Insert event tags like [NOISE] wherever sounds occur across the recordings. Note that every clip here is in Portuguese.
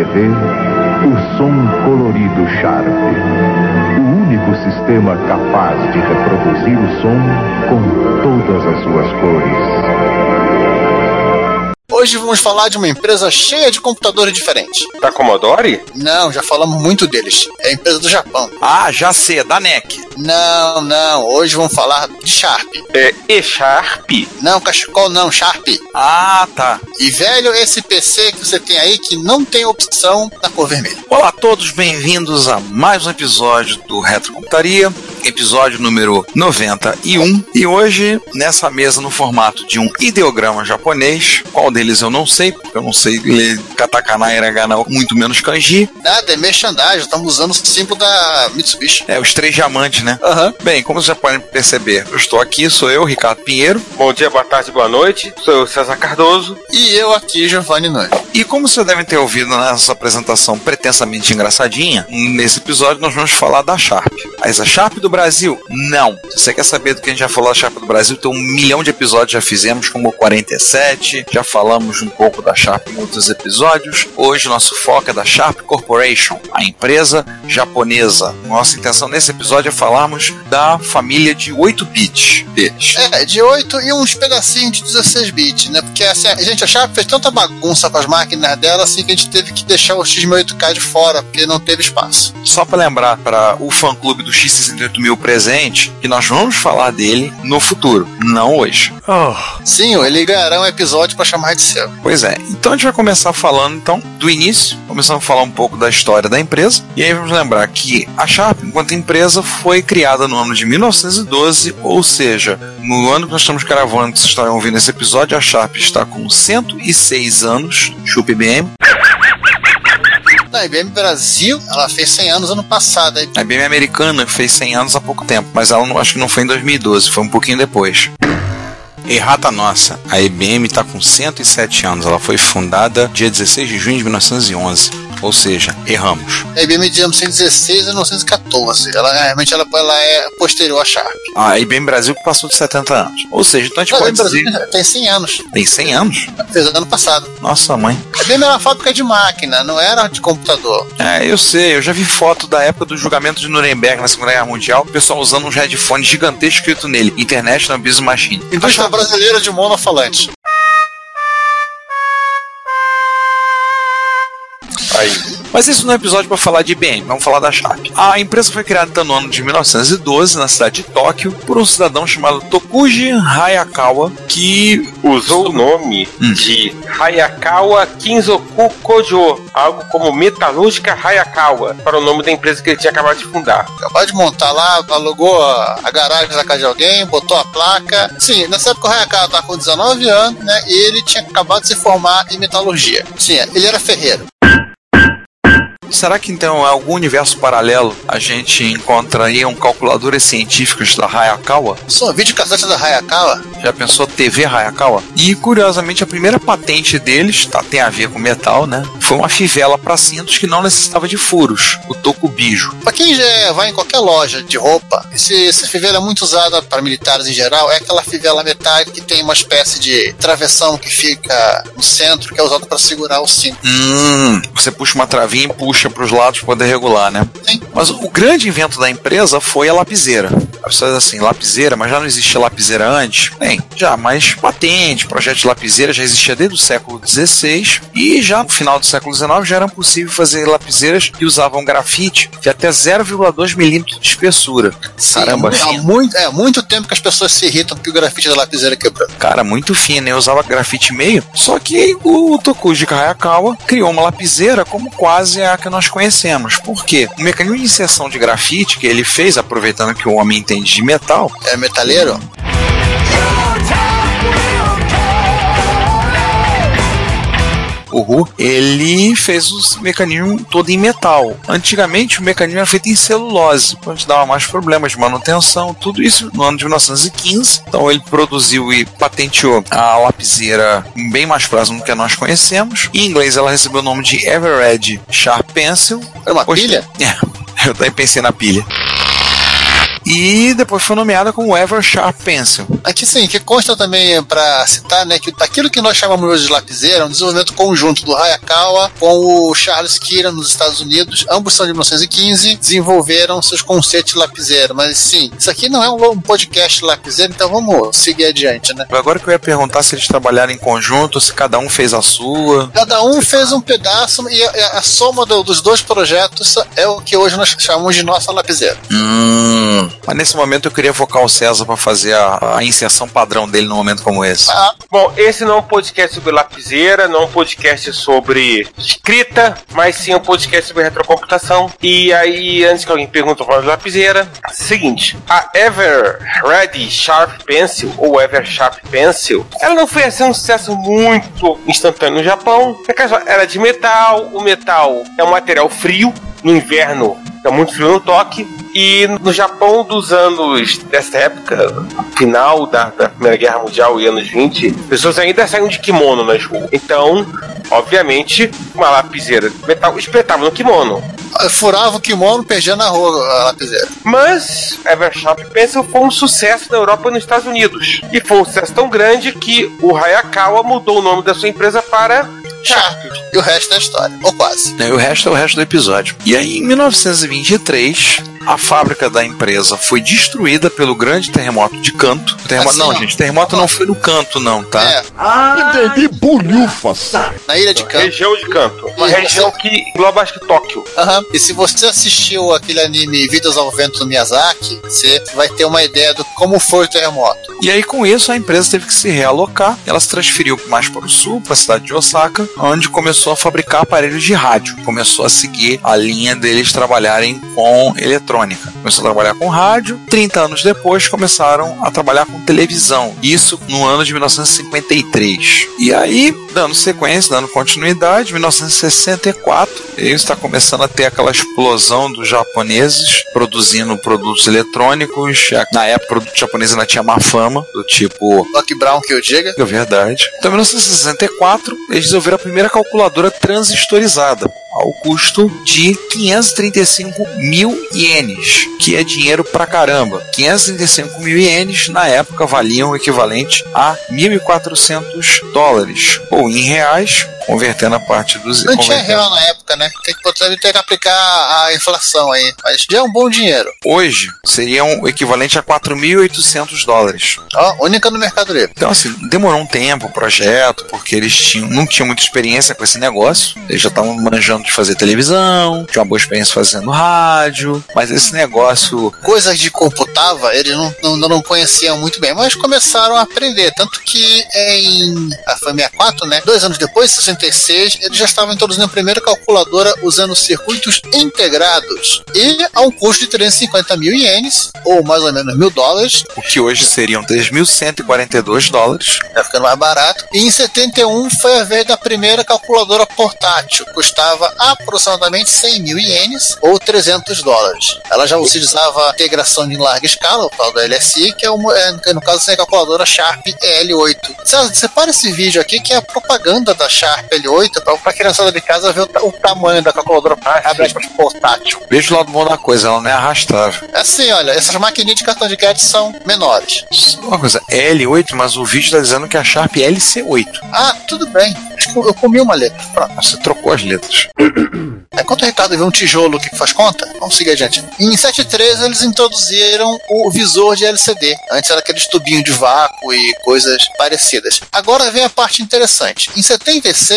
TV, o som colorido Sharp. O único sistema capaz de reproduzir o som com todas as suas cores. Hoje vamos falar de uma empresa cheia de computadores diferentes. Da Commodore? Não, já falamos muito deles. É a empresa do Japão. Ah, já sei, é da NEC. Não, não. Hoje vamos falar de Sharp. É E-Sharp? Não, cachecol não, Sharp. Ah, tá. E velho, esse PC que você tem aí que não tem opção na cor vermelha. Olá a todos, bem-vindos a mais um episódio do Retrocomputaria, episódio número 91. E hoje, nessa mesa no formato de um ideograma japonês, qual deles eu não sei, porque eu não sei ler katakana, hiragana, muito menos kanji. Nada, é merchandising. Estamos usando símbolo da Mitsubishi. É, os três diamantes, né? Aham. Bem, como vocês já podem perceber, eu estou aqui, sou eu, Ricardo Pinheiro. Bom dia, boa tarde, boa noite. Sou eu, César Cardoso. E eu aqui, Giovanni Noivo. E como vocês devem ter ouvido nessa apresentação pretensamente engraçadinha, nesse episódio nós vamos falar da Sharp. Mas a Sharp do Brasil? Não. Se você quer saber do que a gente já falou da Sharp do Brasil, tem um milhão de episódios já fizemos, como o 47, já falamos um pouco da Sharp em outros episódios. Hoje nosso foco é da Sharp Corporation, a empresa japonesa. Nossa intenção nesse episódio é falarmos da família de 8 bits deles. É, de 8 e uns pedacinhos de 16 bits, né? Porque assim, a gente, a Sharp fez tanta bagunça com as máquinas dela assim que a gente teve que deixar o X1008K de fora, porque não teve espaço. Só para lembrar para o fã clube do X68000 presente que nós vamos falar dele no futuro, não hoje. Sim, ele ganhará um episódio pra chamar de seu. Pois é. Então a gente vai começar falando então do início, começando a falar um pouco da história da empresa. E aí vamos lembrar que a Sharp, enquanto empresa, foi criada no ano de 1912, ou seja, no ano que nós estamos gravando, que vocês estarem ouvindo esse episódio, a Sharp está com 106 anos, chupa IBM. Na IBM Brasil, ela fez 100 anos ano passado. A IBM americana fez 100 anos há pouco tempo, mas ela não, acho que não foi em 2012, foi um pouquinho depois. Errata nossa, a IBM está com 107 anos, ela foi fundada dia 16 de junho de 1911, ou seja, erramos. A IBM de 1916 e 1914. Ela realmente ela, ela é posterior à Sharp. A IBM Brasil passou de 70 anos, ou seja, então a gente A pode IBM dizer... Brasil tem 100 anos. Tem 100 anos? Fez ano passado. Nossa mãe. A IBM era uma fábrica de máquina, não era de computador. É, eu sei, eu já vi foto da época do julgamento de Nuremberg na Segunda Guerra Mundial, o pessoal usando um headphone gigantesco escrito nele, International Business Machine. Indústria brasileira de monofalante. Aí. Mas isso não é episódio para falar de IBM, vamos falar da Sharp. A empresa foi criada no ano de 1912 na cidade de Tóquio por um cidadão chamado Tokuji Hayakawa, que Usou o nome Hum. de Hayakawa Kinzoku Kojo, algo como Metalúrgica Hayakawa, para o nome da empresa que ele tinha acabado de fundar. Acabou de montar lá, alugou a, a garagem da casa de alguém, botou a placa. Sim, nessa época o Hayakawa estava com 19 anos, né? E ele tinha acabado de se formar em metalurgia. Sim, ele era ferreiro. Será que então, em algum universo paralelo, a gente encontraria um calculadores científicos da Hayakawa? São vídeo cassete da Hayakawa. Já pensou TV Hayakawa? E curiosamente a primeira patente deles, tá, tem a ver com metal, né? Foi uma fivela para cintos que não necessitava de furos, o tokubijo. Pra quem já vai em qualquer loja de roupa, esse, essa fivela é muito usada para militares em geral. É aquela fivela metálica que tem uma espécie de travessão que fica no centro, que é usado para segurar o cinto. Hum, você puxa uma travinha e puxa para os lados para poder regular, né? Sim. Mas o grande invento da empresa foi a lapiseira. As pessoas assim, lapiseira, mas já não existia lapiseira antes? Bem, já, mas patente, projeto de lapiseira já existia desde o século XVI e já no final do século XIX já era possível fazer lapiseiras que usavam grafite de até 0,2 milímetros de espessura. Caramba, há fino. muito, é muito tempo que as pessoas se irritam porque o grafite da lapiseira quebrou. Cara, muito fino, eu usava grafite meio. Só que o Tokuji Hayakawa criou uma lapiseira como quase a que nós conhecemos. Por quê? O mecanismo de inserção de grafite que ele fez, aproveitando que o homem entende de metal, É metaleiro? O Ru, ele fez o mecanismo todo em metal. Antigamente o mecanismo era feito em celulose, onde dava mais problemas de manutenção, tudo isso no ano de 1915. Então ele produziu e patenteou a lapiseira bem mais próxima do que nós conhecemos. Em inglês ela recebeu o nome de Eveready Sharp Pencil. Era uma Poxa, pilha? [LAUGHS] É, eu também pensei na pilha. E depois foi nomeada como Ever Sharp Pencil. Aqui sim, que consta também para citar, né, que aquilo que nós chamamos hoje de lapiseira é um desenvolvimento conjunto do Hayakawa com o Charles Kira nos Estados Unidos. Ambos são de 1915, desenvolveram seus conceitos de lapiseira. Mas sim, isso aqui não é um podcast lapiseira, então vamos seguir adiante, né? Agora que eu ia perguntar se eles trabalharam em conjunto, se cada um fez a sua. Cada um fez um pedaço e a, a soma do- dos dois projetos é o que hoje nós chamamos de nossa lapiseira. Hum. Mas nesse momento eu queria focar o César para fazer a, a inserção padrão dele num momento como esse. Ah, Bom, esse não é um podcast sobre lapiseira, não é um podcast sobre escrita, mas sim um podcast sobre retrocomputação. E aí, antes que alguém pergunte para lapiseira, seguinte, a Ever Ready Sharp Pencil, ou Ever Sharp Pencil, ela não foi assim um sucesso muito instantâneo no Japão. Ela era de metal, o metal é um material frio, no inverno é muito frio no toque. E no Japão dos anos dessa época, final da, da Primeira Guerra Mundial e anos 20, pessoas ainda saíam de kimono nas ruas. Então, obviamente, uma lapiseira metal espetava no kimono. furava o kimono, perdia na rua a lapiseira. Mas Eversharp Pencil foi um sucesso na Europa e nos Estados Unidos. E foi um sucesso tão grande que o Hayakawa mudou o nome da sua empresa para Sharp. [LAUGHS] E o resto é história, ou quase. E o resto é o resto do episódio. E aí, em 1923, a fábrica da empresa foi destruída pelo grande terremoto de Canto. Terremoto, Assim, não, ó. gente, terremoto não foi no Canto, não, tá? É, Entendi bolhufas. na ilha de Kanto. Região de Canto. Uma Isso. região que engloba acho que Tóquio. Aham. E se você assistiu aquele anime Vidas ao Vento do Miyazaki, você vai ter uma ideia do como foi o terremoto. E aí, com isso, a empresa teve que se realocar. Ela se transferiu mais para o sul, para a cidade de Osaka, onde começou a fabricar aparelhos de rádio. Começou a seguir a linha deles trabalharem com eletrônica. Começou a trabalhar com rádio. 30 anos depois, começaram a trabalhar com televisão. Isso no ano de 1953. E aí, dando sequência, dando continuidade, 1964, ele está começando a ter aquela explosão dos japoneses produzindo produtos eletrônicos. Na época, o produto japonês ainda tinha má fama, do tipo Doc Brown que eu diga. é verdade. Então, em 1964, eles desenvolveram a primeira calculadora transistorizada, ao custo de 535 mil ienes, que é dinheiro pra caramba. 535 mil ienes, na época, valiam o equivalente a 1.400 dólares, ou em reais, convertendo a parte dos. Não tinha real na época, né? Tem que, botar, tem que aplicar a inflação aí. Mas já é um bom dinheiro. Hoje seria um equivalente a 4.800 dólares. Ó, oh, única no Mercado Livre. Então, assim, demorou um tempo o projeto, porque eles tinham, não tinham muita experiência com esse negócio. Eles já estavam manjando de fazer televisão, tinham uma boa experiência fazendo rádio, mas esse negócio. Coisas de computava, eles não, não, não conheciam muito bem, mas começaram a aprender. Tanto que em. Foi 64, né? Dois anos depois, 64. 86, eles já estavam introduzindo a primeira calculadora usando circuitos integrados e a um custo de 350 mil ienes, ou mais ou menos mil dólares. O que hoje seriam 3.142 dólares. Tá ficando mais barato. E em 71 foi a vez da primeira calculadora portátil, custava aproximadamente 100 mil ienes, ou 300 dólares. Ela já utilizava integração em larga escala, o tal da LSI, que é, uma, é no caso, é a calculadora Sharp L8. César, separa esse vídeo aqui que é a propaganda da Sharp L8 para a criançada de casa ver o, o tamanho da calculadora abre aspas, portátil. Veja o lado bom da coisa, ela não é arrastável. É assim, olha, essas maquininhas de cartão de crédito são menores. Só Uma coisa, é L8, mas o vídeo está dizendo que é a Sharp LC8. Ah, tudo bem. Acho que eu, eu comi uma letra. Pronto. Você trocou as letras. [CLEARS THROAT] Enquanto o Ricardo vê um tijolo que faz conta, vamos seguir adiante. Em 73 eles introduziram o visor de LCD. Antes era aqueles tubinhos de vácuo e coisas parecidas. Agora vem a parte interessante. Em 76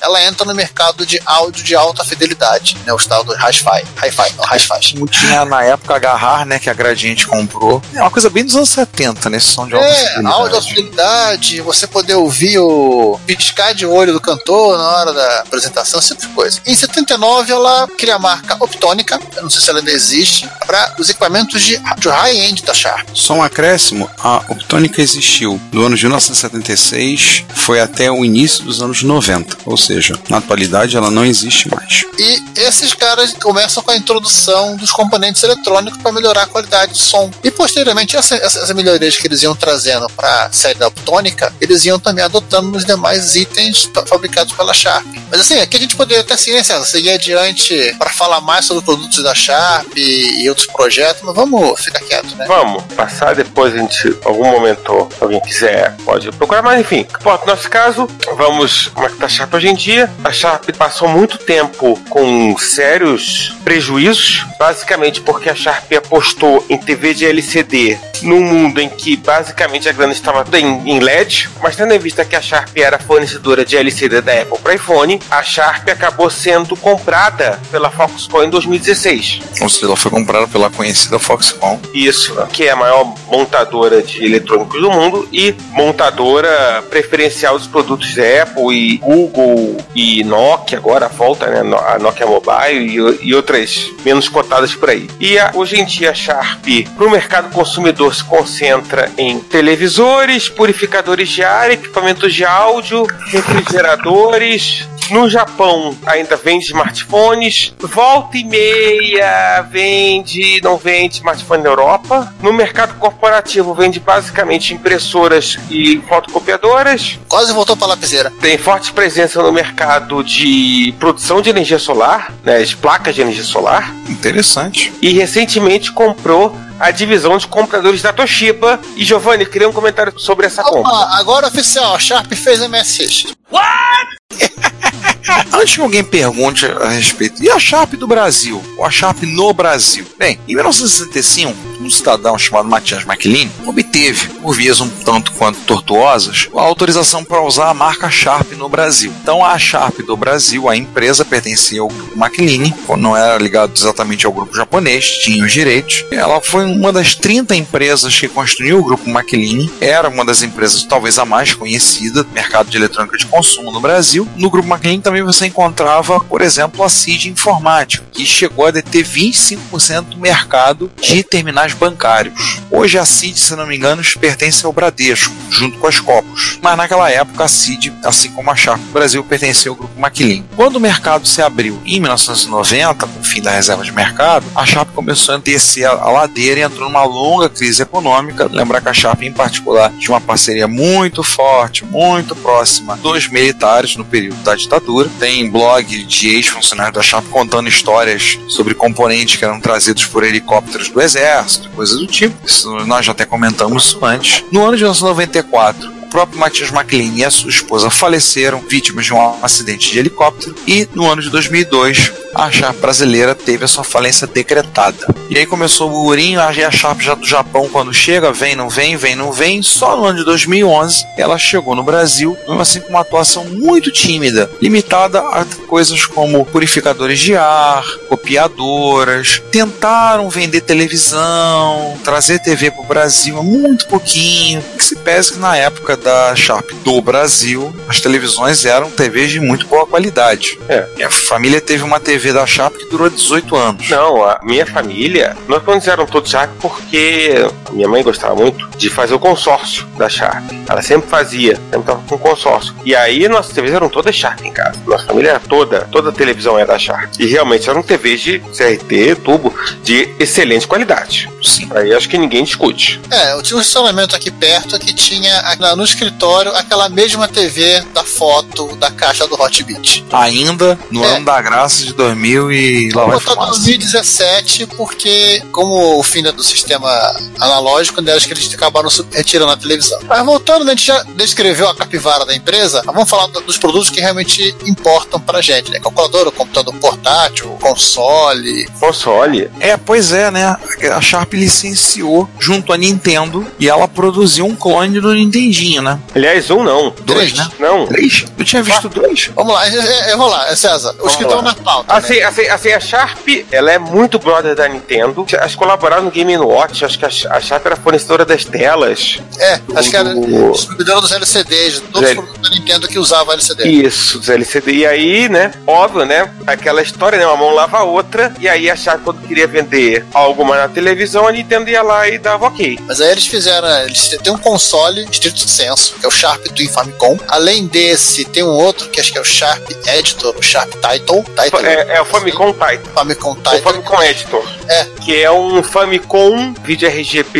ela entra no mercado de áudio de alta fidelidade, né, o tal do Hi-Fi. Hi-Fi, não, Hi-Fi. Como tinha na época a Agarrar, né, que a Gradiente comprou. É uma coisa bem dos anos 70, nesse som de alta É, fidelidade. áudio de alta fidelidade, você poder ouvir o piscar de olho do cantor na hora da apresentação, esse tipo de coisa. Em 79, ela cria a marca Optônica, eu não sei se ela ainda existe, para os equipamentos de, de high-end da Sharp. Só um acréscimo, a Optônica existiu do ano de 1976 foi até o início dos anos 90, ou seja, na atualidade ela não existe mais. E esses caras começam com a introdução dos componentes eletrônicos para melhorar a qualidade do som. E posteriormente, essa- essas melhorias que eles iam trazendo para a série da Optônica, eles iam também adotando nos demais itens fa- fabricados pela Sharp. Mas assim, aqui a gente poderia até seguir, né, César, seguir adiante para falar mais sobre produtos da Sharp e, e outros projetos, mas vamos ficar quieto, né? Vamos passar depois, a gente, algum momento, se alguém quiser, pode procurar, mas enfim, no nosso caso, vamos, que tá Sharp hoje em dia? A Sharp passou muito tempo com sérios prejuízos, basicamente porque a Sharp apostou em TV de LCD num mundo em que basicamente a grana estava em, em LED, mas tendo em vista que a Sharp era fornecedora de LCD da Apple para iPhone, a Sharp acabou sendo comprada pela Foxconn em 2016. Ou seja, ela foi comprada pela conhecida Foxconn. Isso, que é a maior montadora de eletrônicos do mundo e montadora preferencial dos produtos da Apple e Google e Nokia, agora volta, né? A Nokia Mobile e, e outras menos cotadas por aí. E a- hoje em dia a Sharp, para o mercado consumidor, se concentra em televisores, purificadores de ar, equipamentos de áudio, refrigeradores. No Japão ainda vende smartphones. Volta e meia vende, não vende smartphone na Europa. No mercado corporativo vende basicamente impressoras e fotocopiadoras. Quase voltou para a lapiseira. Tem forte presença no mercado de produção de energia solar, né, de placas de energia solar. Interessante. E recentemente comprou a divisão de compradores da Toshiba. E Giovanni, queria um comentário sobre essa compra. Opa, agora oficial, a Sharp fez MSX. Antes que alguém pergunte a respeito, e a Sharp do Brasil? Ou a Sharp no Brasil? Bem, em 1965, um cidadão chamado Matias McLean obteve, por vias um tanto quanto tortuosas, a autorização para usar a marca Sharp no Brasil. Então, a Sharp do Brasil, a empresa pertencia ao grupo McLean, não era ligado exatamente ao grupo japonês, tinha os direitos. Ela foi uma das 30 empresas que construiu o grupo McLean, era uma das empresas talvez a mais conhecida do mercado de eletrônica de consumo no Brasil. No grupo McLean também você encontrava, por exemplo, a CID Informática, que chegou a deter 25% do mercado de terminais bancários. Hoje a CID, se não me engano, pertence ao Bradesco, junto com as Copos. Mas naquela época a CID, assim como a Sharp Brasil, pertencia ao grupo McLean. Quando o mercado se abriu em 1990, com fim da reserva de mercado, a Sharp começou a descer a ladeira e entrou numa longa crise econômica. Lembrar que a Sharp, em particular, tinha uma parceria muito forte, muito próxima dos militares no período da ditadura. Tem blog de ex-funcionários da Sharp contando histórias sobre componentes que eram trazidos por helicópteros do exército, coisas do tipo. Isso nós já até comentamos isso antes. No ano de 1994, o próprio Matias McLean e a sua esposa faleceram vítimas de um acidente de helicóptero e no ano de 2002 a Sharp brasileira teve a sua falência decretada. E aí começou o burburinho, a Sharp já do Japão quando chega, vem, não vem, vem, não vem. Só no ano de 2011 ela chegou no Brasil, mesmo assim com uma atuação muito tímida, limitada a coisas como purificadores de ar, copiadoras. Tentaram vender televisão, trazer TV para o Brasil, muito pouquinho. Que se pese que na época da Sharp do Brasil, as televisões eram TVs de muito boa qualidade. É. Minha família teve uma TV da Sharp que durou 18 anos. Não, a minha família, nós quando eram todos Sharp porque minha mãe gostava muito de fazer o consórcio da Sharp. Ela sempre fazia, sempre tava com consórcio. E aí nossas TVs eram todas Sharp em casa. Nossa família era toda, toda a televisão era da Sharp. E realmente eram TVs de CRT, tubo, de excelente qualidade. Sim. Aí acho que ninguém discute. É, eu tinha um estacionamento aqui perto que tinha no escritório aquela mesma TV da foto da caixa do Hotbit. Ainda no É. ano da graça de 2000 e lá vai botar fumaça. 2017 porque, como o fim do sistema analógico, né, acho que eles acabaram retirando a televisão. Mas voltando, né, a gente já descreveu a capivara da empresa, vamos falar do- dos produtos que realmente importam pra gente, né? Calculadora, computador portátil, console. Console. É, pois é, né? A Sharp licenciou junto à Nintendo e ela produziu um clone do Nintendinho, né? Aliás, um não. Dois, Três. né? Não. Três? Eu tinha visto dois. Vamos lá, eu, vou lá, César. Os que Vamos estão na pauta. né? Assim, assim, assim, a Sharp, ela é muito brother da Nintendo. Acho que colaboraram no Game Watch, acho que a Sh- a Sharp era fornecedora das telas. É, acho que era O- distribuidora dos LCDs, todos os produtos da Nintendo que usavam LCD. Isso, dos LCD. E aí, né, óbvio, né, aquela história, né, uma mão lava a outra, e aí a Sharp, quando queria vender algo mais na televisão, a Nintendo ia lá e dava ok. Mas aí eles fizeram, eles têm um console estrito senso, que é o Sharp Twin Famicom. Além desse, tem um outro que acho que é o Sharp Editor, o Sharp Title. Title É, é o Famicom Titan. Famicom O Title. Famicom Editor. É. Que é um Famicom vídeo RGB,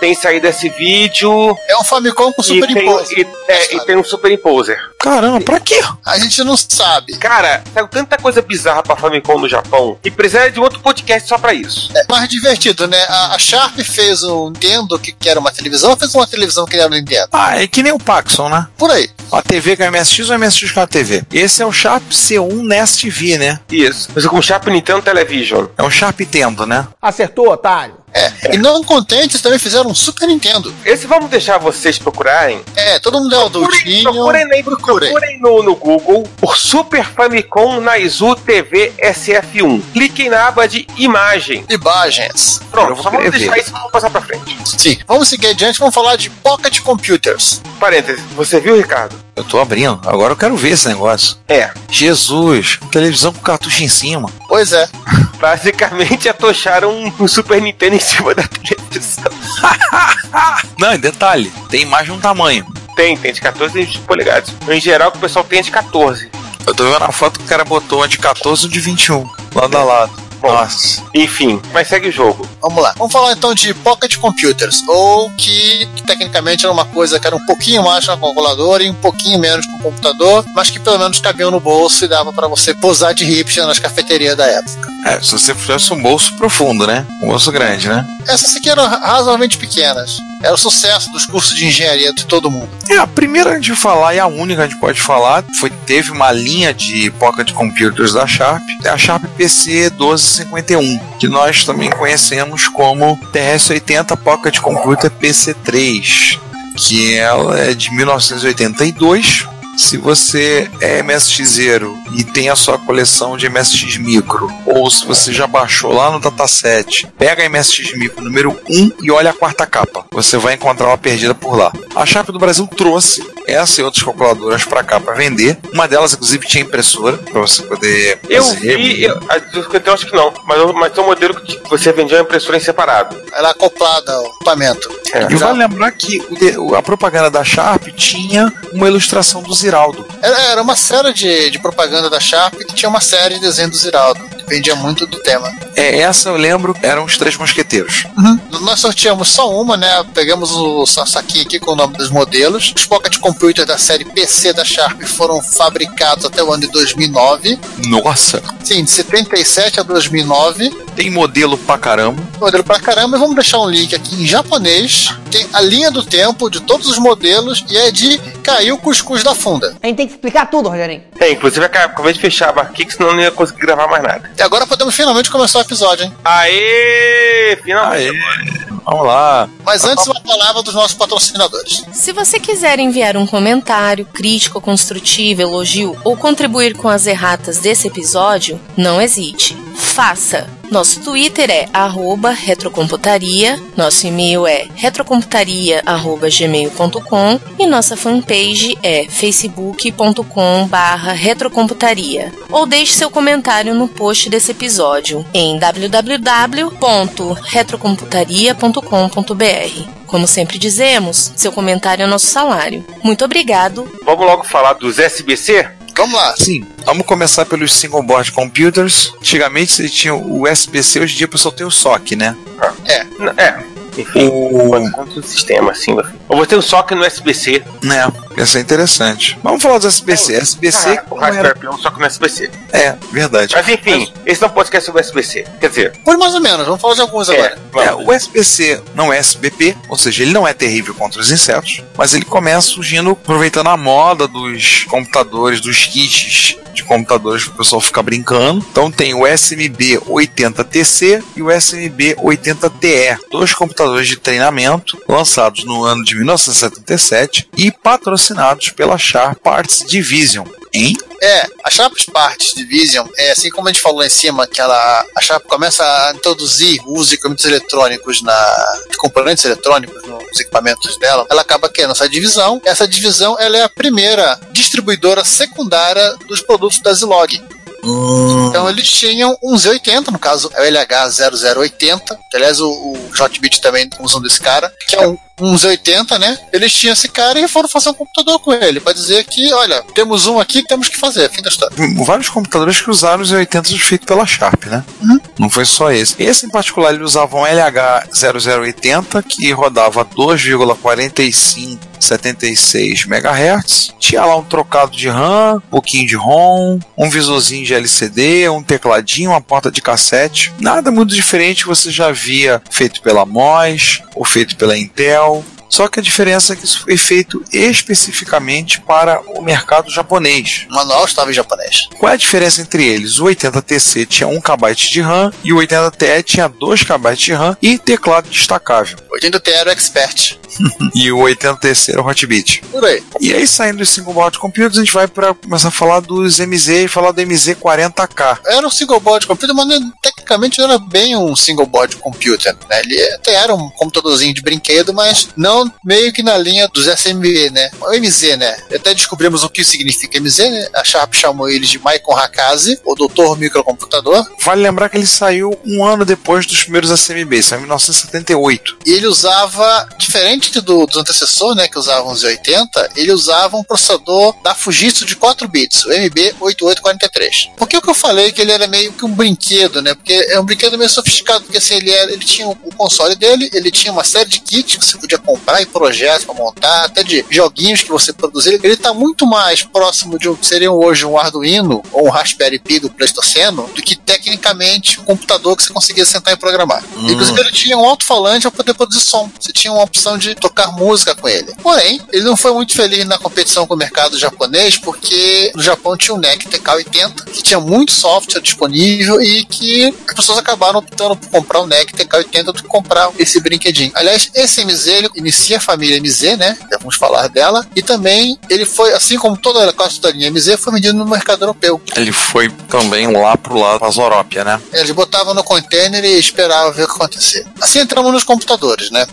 tem saída esse vídeo. É um Famicom com e Super tem, e, é, e tem um Superimposer. Caramba, pra quê? A gente não sabe. Cara, saiu tanta coisa bizarra pra Famicom no Japão e precisaria de um outro podcast só pra isso. É mais divertido, né? A, a Sharp fez um Nintendo que, que era uma televisão, ou fez uma televisão que era um Nintendo. Ah, é que nem o Paxson, né? Por aí. A TV com a MSX ou a MSX com a TV. Esse é o Sharp C1 Nest TV, né? Isso. Mas com Sharp Nintendo Television. É um Sharp Tendo, né? Acertou, otário. É. E não contentes, também fizeram um Super Nintendo. Esse vamos deixar vocês procurarem. É, todo mundo é Procurem, adultinho. procurem, aí, procurem. procurem no, no Google por Super Famicom Naizu TV SF1. Cliquem na aba de imagem. Imagens. Pronto, só vamos deixar isso e vamos passar pra frente. Sim. Vamos seguir adiante, vamos falar de Pocket Computers. Parênteses, você viu, Ricardo? Eu tô abrindo. Agora eu quero ver esse negócio. É. Jesus, televisão com cartucho em cima. Pois é. [LAUGHS] Basicamente atocharam um, um Super Nintendo em cima da televisão. [LAUGHS] Não, e detalhe, tem mais de um tamanho. Tem, tem de 14 e 20 polegadas. Em geral, o pessoal tem é de 14. Eu tô vendo a foto que o cara botou uma de 14 e de 21, lado a lado. Bom. Nossa. Enfim, mas segue o jogo. Vamos lá. Vamos falar então de Pocket Computers, ou que tecnicamente era uma coisa que era um pouquinho mais com a calculadora e um pouquinho menos com o computador, mas que pelo menos cabiam no bolso e dava para você posar de hipster nas cafeterias da época. É, se você fizesse um bolso profundo, né? Um bolso grande, né? Essas aqui eram razoavelmente pequenas. Era o sucesso dos cursos de engenharia de todo mundo. É, a primeira a gente falar e a única que a gente pode falar foi teve uma linha de pocket computers da Sharp, é a Sharp PC 1251, que nós também conhecemos como TRS-80 Pocket Computer PC3, que ela é de 1982. Se você é MSXero e tem a sua coleção de MSX Micro, ou se você já baixou lá no dataset, pega a MSX Micro número 1 e olha a quarta capa. Você vai encontrar ela perdida por lá. A Sharp do Brasil trouxe essa e outras calculadoras para cá para vender. Uma delas, inclusive, tinha impressora para você poder Eu fazer. vi, eu, a 51 acho que não, mas, eu- mas tem um modelo que você vendia uma impressora em separado. Era acoplada ao equipamento. É. E vale lembrar que a propaganda da Sharp tinha uma ilustração do Ziraldo. Era, era uma série de, de propaganda da Sharp que tinha uma série de desenhos do Ziraldo, que vendia muito do tema. É, essa eu lembro, eram os três mosqueteiros. Nós sorteamos só uma, né? Pegamos o sa- saquinho aqui com o nome dos modelos. Os Pocket Computers da série PC da Sharp foram fabricados até o ano de 2009. Nossa, Sim, de 77 a 2009. tem modelo pra caramba. Modelo pra caramba. E vamos deixar um link aqui em japonês. Tem a linha do tempo de todos os modelos e é de caiu o cuscuz da funda. A gente tem que explicar tudo, Rogerinho. É, inclusive acabei de fechar a barquique, senão eu não ia conseguir gravar mais nada. E agora podemos finalmente começar o episódio, hein? Aê! Finalmente. Vamos lá. Mas antes, uma palavra dos nossos patrocinadores. Se você quiser enviar um comentário, crítico, construtivo, elogio ou contribuir com as erratas desse episódio, não hesite. Faça! Nosso Twitter é retrocomputaria, nosso e-mail é retrocomputaria.gmail.com e nossa fanpage é facebook.com barra retrocomputaria. Ou deixe seu comentário no post desse episódio em www.retrocomputaria.com.br. Como sempre dizemos, seu comentário é nosso salário. Muito obrigado. Vamos logo falar dos SBC? Vamos lá. Sim, vamos começar pelos single board computers. Antigamente você tinha o SBC, hoje em dia o pessoal tem o SOC, né? É. É. Enfim, pode quanto sistema, assim. vai. Eu vou ter um SOC no SBC. Né, isso é interessante. Vamos falar dos SBC. SBC Ah, o. Raspberry Pi é um SOC no SBC. É, verdade. Mas enfim, esse não é um podcast sobre o SBC. Quer dizer, Por mais ou menos, vamos falar de alguns é, agora. É, o SBC não é SBP, ou seja, ele não é terrível contra os insetos, mas ele começa surgindo aproveitando a moda dos computadores, dos kits de computadores para o pessoal ficar brincando. Então tem o SMB 80TC e o SMB 80TE, dois computadores de treinamento lançados no ano de 1977 e patrocinados pela Sharp Parts Division. Hein? É, a Sharp Parts Division, é assim como a gente falou lá em cima, que ela, a Sharp começa a introduzir o uso de equipamentos eletrônicos na de componentes eletrônicos nos equipamentos dela, ela acaba criando essa divisão. Essa divisão ela é a primeira distribuidora secundária dos produtos da Zilog. Então eles tinham um Z80, no caso é o LH0080, que aliás o, o Jotbit também usam desse cara, que é um, um Z80, né? Eles tinham esse cara e foram fazer um computador com ele, para dizer que, olha, temos um aqui que temos que fazer, fim da história. vários computadores que usaram os 80 feitos pela Sharp, né? Não foi só esse. Esse em particular ele usava um LH0080 que rodava 2,45 76 MHz. Tinha lá um trocado de RAM, um pouquinho de ROM, um visorzinho de LCD, um tecladinho, uma porta de cassete. Nada muito diferente que você já via feito pela MOS ou feito pela Intel. Tchau. Só que a diferença é que isso foi feito especificamente para o mercado japonês. O manual estava em japonês. Qual é a diferença entre eles? O 80TC tinha 1 KB de RAM e o 80TE tinha 2 KB de RAM e teclado destacável. 80T era o Expert. [LAUGHS] E o 80TC era o Hotbit. Por aí. E aí, saindo dos single board computers, a gente vai para começar a falar dos MZ e falar do MZ40K. Era um single board computer, mas tecnicamente não era bem um single board computer. Né? Ele até era um computadorzinho de brinquedo, mas não meio que na linha dos SMB, né? O MZ, né? Até descobrimos o que significa MZ, né? A Sharp chamou ele de Maikon Hakaze, o doutor microcomputador. Vale lembrar que ele saiu um ano depois dos primeiros SMB, saiu em 1978. E ele usava, diferente do, dos antecessores, né, que usavam os 80, ele usava um processador da Fujitsu de 4 bits, o MB8843. Por que o que eu falei que ele era meio que um brinquedo, né? Porque é um brinquedo meio sofisticado, porque assim, ele, era, ele tinha o console dele, ele tinha uma série de kits que você podia comprar e projetos para montar, até de joguinhos que você produzia. Ele está muito mais próximo de um que seria hoje um Arduino ou um Raspberry Pi do Pleistoceno do que tecnicamente um computador que você conseguia sentar e programar. Inclusive ele tinha um alto-falante para poder produzir som. Você tinha uma opção de tocar música com ele. Porém, ele não foi muito feliz na competição com o mercado japonês, porque no Japão tinha o NEC TK80, que tinha muito software disponível e que as pessoas acabaram optando por comprar o NEC TK80 do que comprar esse brinquedinho. Aliás, esse MZ ele inicia a família MZ, né? Já vamos falar dela. E também ele foi, assim como toda a quase toda a linha MZ, foi vendido no mercado europeu. Ele foi também lá pro lado da Zorópia, né? Eles botavam no container e esperavam ver o que acontecer. Assim entramos nos computadores, né?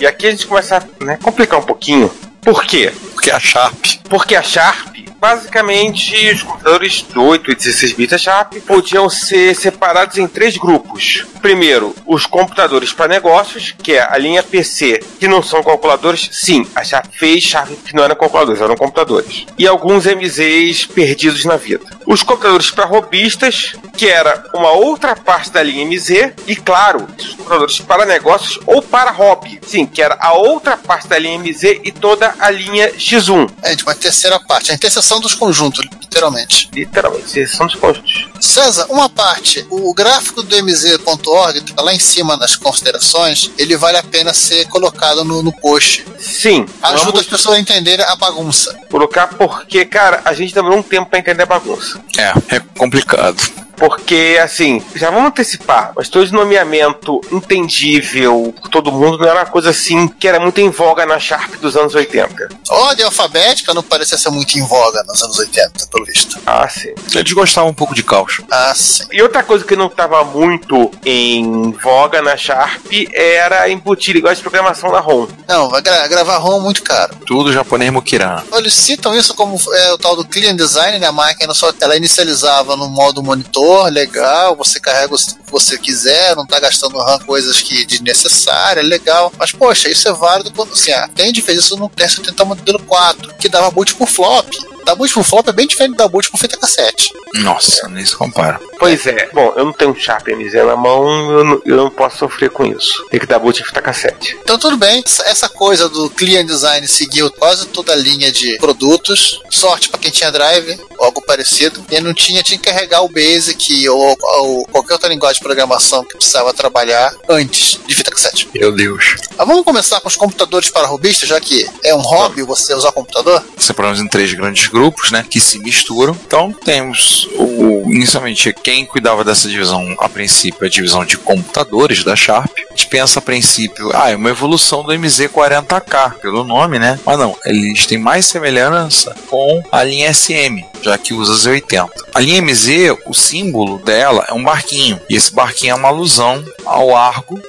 E aqui a gente começa a né, complicar um pouquinho. Por quê? Porque a Sharp. Porque a Sharp, basicamente, os computadores de 8 e 16 bits da Sharp podiam ser separados em três grupos. Primeiro, os computadores para negócios, que é a linha PC, que não são calculadores. Sim, a Sharp fez Sharp que não eram calculadores, eram computadores. E alguns MZs perdidos na vida. Os computadores para robistas, que era uma outra parte da linha MZ. E claro, os computadores para negócios ou para hobby. Sim, que era a outra parte da linha MZ e toda a linha X1. É, de uma terceira parte. A interseção dos conjuntos, literalmente. Literalmente, inserção dos conjuntos. César, uma parte, o gráfico do mz.org, tá lá em cima nas considerações, ele vale a pena ser colocado no, no post. Sim. Ajuda vamos as pessoas a entenderem a bagunça. colocar porque, cara, a gente demorou um tempo pra entender a bagunça. É, é complicado. Porque, assim, já vamos antecipar, mas todo nomeamento entendível por todo mundo não era uma coisa assim que era muito em voga na Sharp dos anos 80. Ordem alfabética não parecia ser muito em voga nos anos 80, pelo visto. Ah, sim. Eles gostavam um pouco de caos. Ah, sim. E outra coisa que não estava muito em voga na Sharp era embutir igual de programação da ROM. Não, vai gra- gravar ROM muito caro. Tudo japonês mukiran. Eles citam isso como é, o tal do clean design, né? A máquina só ela inicializava no modo monitor, legal, você carrega o que você quiser, não tá gastando RAM coisas que desnecessárias, legal. Mas, poxa, isso é válido quando assim, a Tandy fez isso no T70 modelo 4, que dava boot por flop. Da boot por flop é bem diferente da boot por fita cassete. Nossa, nem se compara. Pois é. Bom, eu não tenho um Sharp MZ na mão, eu não, eu não posso sofrer com isso. Tem que dar boot em fita cassete. Então tudo bem, essa- coisa do Clean Design seguiu quase toda a linha de produtos. Sorte para quem tinha drive, ou algo parecido. Quem não tinha, tinha que carregar o Basic ou, ou qualquer outra linguagem de programação que precisava trabalhar antes de fita cassete. Meu Deus. Mas vamos começar com os computadores para robistas, já que é um hobby você usar computador? Separamos em três grandes grupos, né? Que se misturam. Então temos o. Inicialmente, quem cuidava dessa divisão, a princípio, a divisão de computadores da Sharp. A gente pensa a princípio, ah, é uma evolução do MZ40K, pelo nome, né? Mas não, eles têm mais semelhança com a linha SM, já que usa Z80. A linha MZ, o símbolo dela é um barquinho. E esse barquinho é uma alusão ao Argo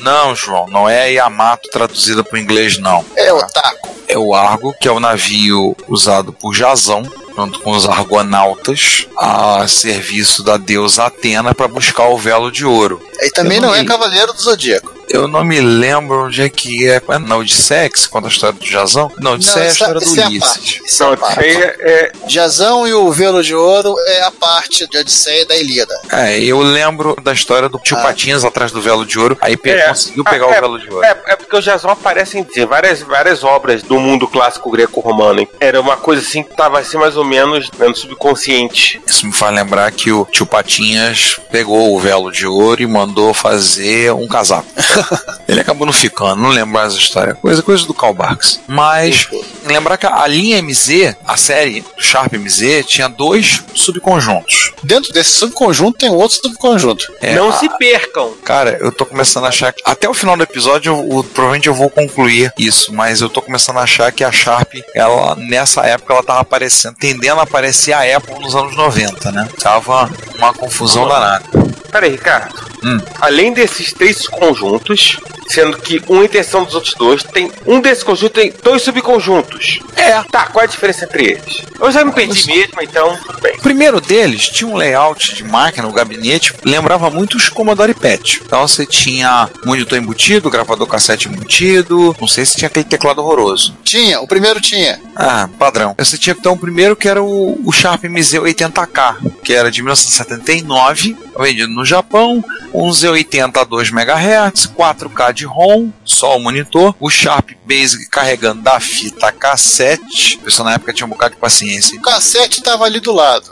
Não, João, não é Yamato traduzida para o inglês, não. É o taco. É o Argo, que é o navio usado por Jazão, junto com os argonautas, a serviço da deusa Atena para buscar o velo de ouro. E também não não é. Cavaleiro do Zodíaco. Eu não me lembro onde é que é. é na Odisseia que se conta a história do Jazão? Não, Odisseia é a isso história do é Ulisses. é a Não, aí é, Jazão e o Velo de Ouro é a parte de Odisseia da Ilíada. É, eu lembro da história do tio Ah. Patinhas atrás do velo de ouro, aí É. conseguiu pegar Ah, o é, velo de ouro. É, é porque o Jason aparece em várias, várias obras do mundo clássico greco-romano. hein? Era uma coisa assim que tava assim mais ou menos né, no subconsciente. Isso me faz lembrar que o tio Patinhas pegou o velo de ouro e mandou fazer um casaco. [LAUGHS] Ele acabou não ficando, não lembro mais a história. Coisa, coisa do Karl Barks. Mas lembrar que a linha MZ, a série do Sharp MZ, tinha dois subconjuntos. Dentro desse subconjunto tem outro subconjunto. É, Não a- se percam. Cara, eu tô começando a achar que. Até o final do episódio, eu, eu- provavelmente eu vou concluir isso, mas eu tô começando a achar que a Sharp, ela, nessa época, ela tava aparecendo, tendendo a aparecer a Apple nos anos 90, né? Tava uma confusão danada. Peraí, Ricardo. Hum. Além desses três conjuntos, sendo que um em tensão dos outros dois, tem um desses conjuntos tem dois subconjuntos. É. Tá, qual é a diferença entre eles? Eu já me perdi mesmo, então tudo bem. O primeiro deles tinha um layout de máquina, o gabinete, lembrava muito os Commodore PET. Então você tinha monitor embutido, gravador cassete embutido, não sei se tinha aquele teclado horroroso. Tinha, o primeiro tinha. Ah, padrão. Você tinha então o primeiro que era o, o Sharp MZ80K, que era de 1979, vendido no Japão, um Z80 a 2 MHz, 4K de ROM, só o monitor, o Sharp Basic carregando da fita cassete. O pessoal na época tinha um bocado de paciência. O cassete tava ali do lado.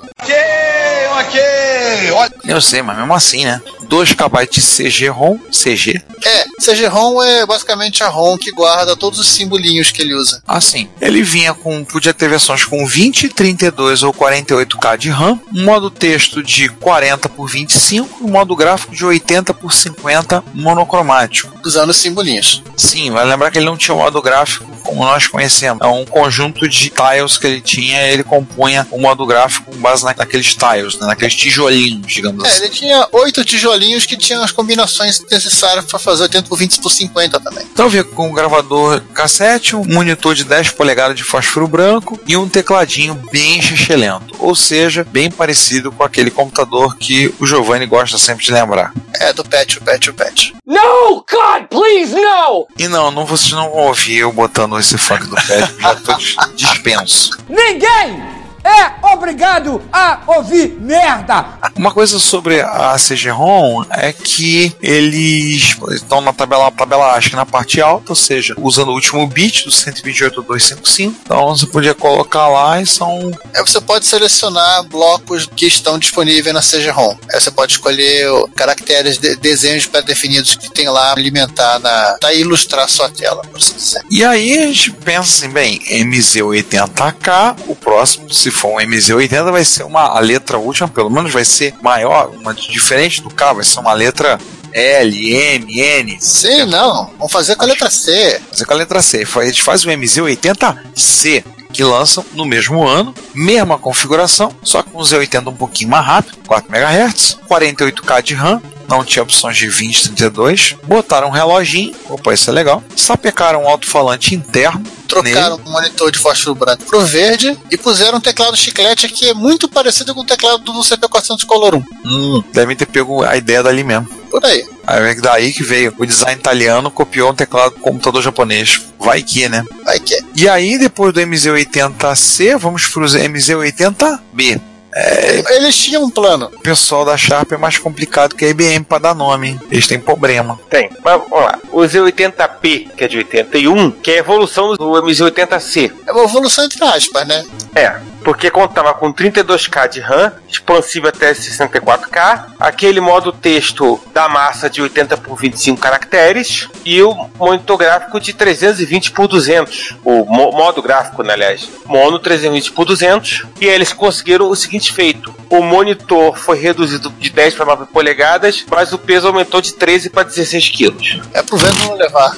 Eu sei, mas mesmo assim, né? 2 KB de CG-ROM, CG, É, CG-ROM é basicamente a ROM que guarda todos os simbolinhos que ele usa. Assim, ele vinha com, podia ter versões com 20, 32 ou 48K de RAM, um modo texto de 40 por 25 e um modo gráfico de 80 por 50 monocromático. Usando os simbolinhos. Sim, vai lembrar que ele não tinha um modo gráfico como nós conhecemos. É um conjunto de tiles que ele tinha, ele compunha o modo gráfico com base na- naqueles tiles, né, naqueles tijolinhos, digamos É, assim. ele tinha oito tijolinhos que tinham as combinações necessárias para fazer 80 por 20 por 50 também. Então vinha com um gravador cassete, um monitor de 10 polegadas de fósforo branco e um tecladinho bem xixelento. Ou seja, bem parecido com aquele computador que o Giovanni gosta sempre de lembrar. É, do patch, o patch, o patch. No! God, please, no! E não, não vocês não vão ouvir eu botando esse funk do pad, já tô dis- [LAUGHS] dispenso. Ninguém é obrigado a ouvir merda! Uma coisa sobre a CG-ROM é que eles estão na tabela, tabela ASCII na parte alta, ou seja, usando o último bit do 128.255. Então você podia colocar lá e são. É, você pode selecionar blocos que estão disponíveis na CG-ROM. Aí você pode escolher caracteres, de, desenhos pré-definidos que tem lá alimentar na. Tá, ilustrar a sua tela, por assim dizer. E aí a gente pensa assim, bem, MZ80K, o próximo, se for um MZ80, vai ser uma a letra última, pelo menos vai ser maior, uma diferente do K, vai ser uma letra L, M, N. Sim, não. Vamos fazer com a letra C. Fazer com a letra C. A gente faz o MZ80C que lançam no mesmo ano, mesma configuração, só com um Z80 um pouquinho mais rápido, 4 MHz, 48K de RAM, não tinha opções de 20, 32, botaram um reloginho, opa, isso é legal, sapecaram um alto-falante interno, trocaram o um monitor de fósforo branco pro verde e puseram um teclado chiclete que é muito parecido com o teclado do CP400 Color 1. Hum, devem ter pego a ideia dali mesmo. Por aí. Aí daí que veio. O design italiano copiou um teclado computador japonês. Vai que, né? Vai que. E aí, depois do MZ80C, vamos pro MZ80B. É, Eles tinham um plano. O pessoal da Sharp é mais complicado que a IBM para dar nome. Eles têm problema. Tem. Mas vamos lá. O Z80P, que é de 81, que é a evolução do MZ80C. É uma evolução entre aspas, né? É porque contava com 32K de RAM, expansível até 64K, aquele modo texto da massa de 80 por 25 caracteres e o monitor gráfico de 320 por 200, o mo modo gráfico, né, aliás, mono 320 por 200, e eles conseguiram o seguinte feito: o monitor foi reduzido de 10 para 9 polegadas, mas o peso aumentou de 13 para 16 quilos. É pro vento não levar.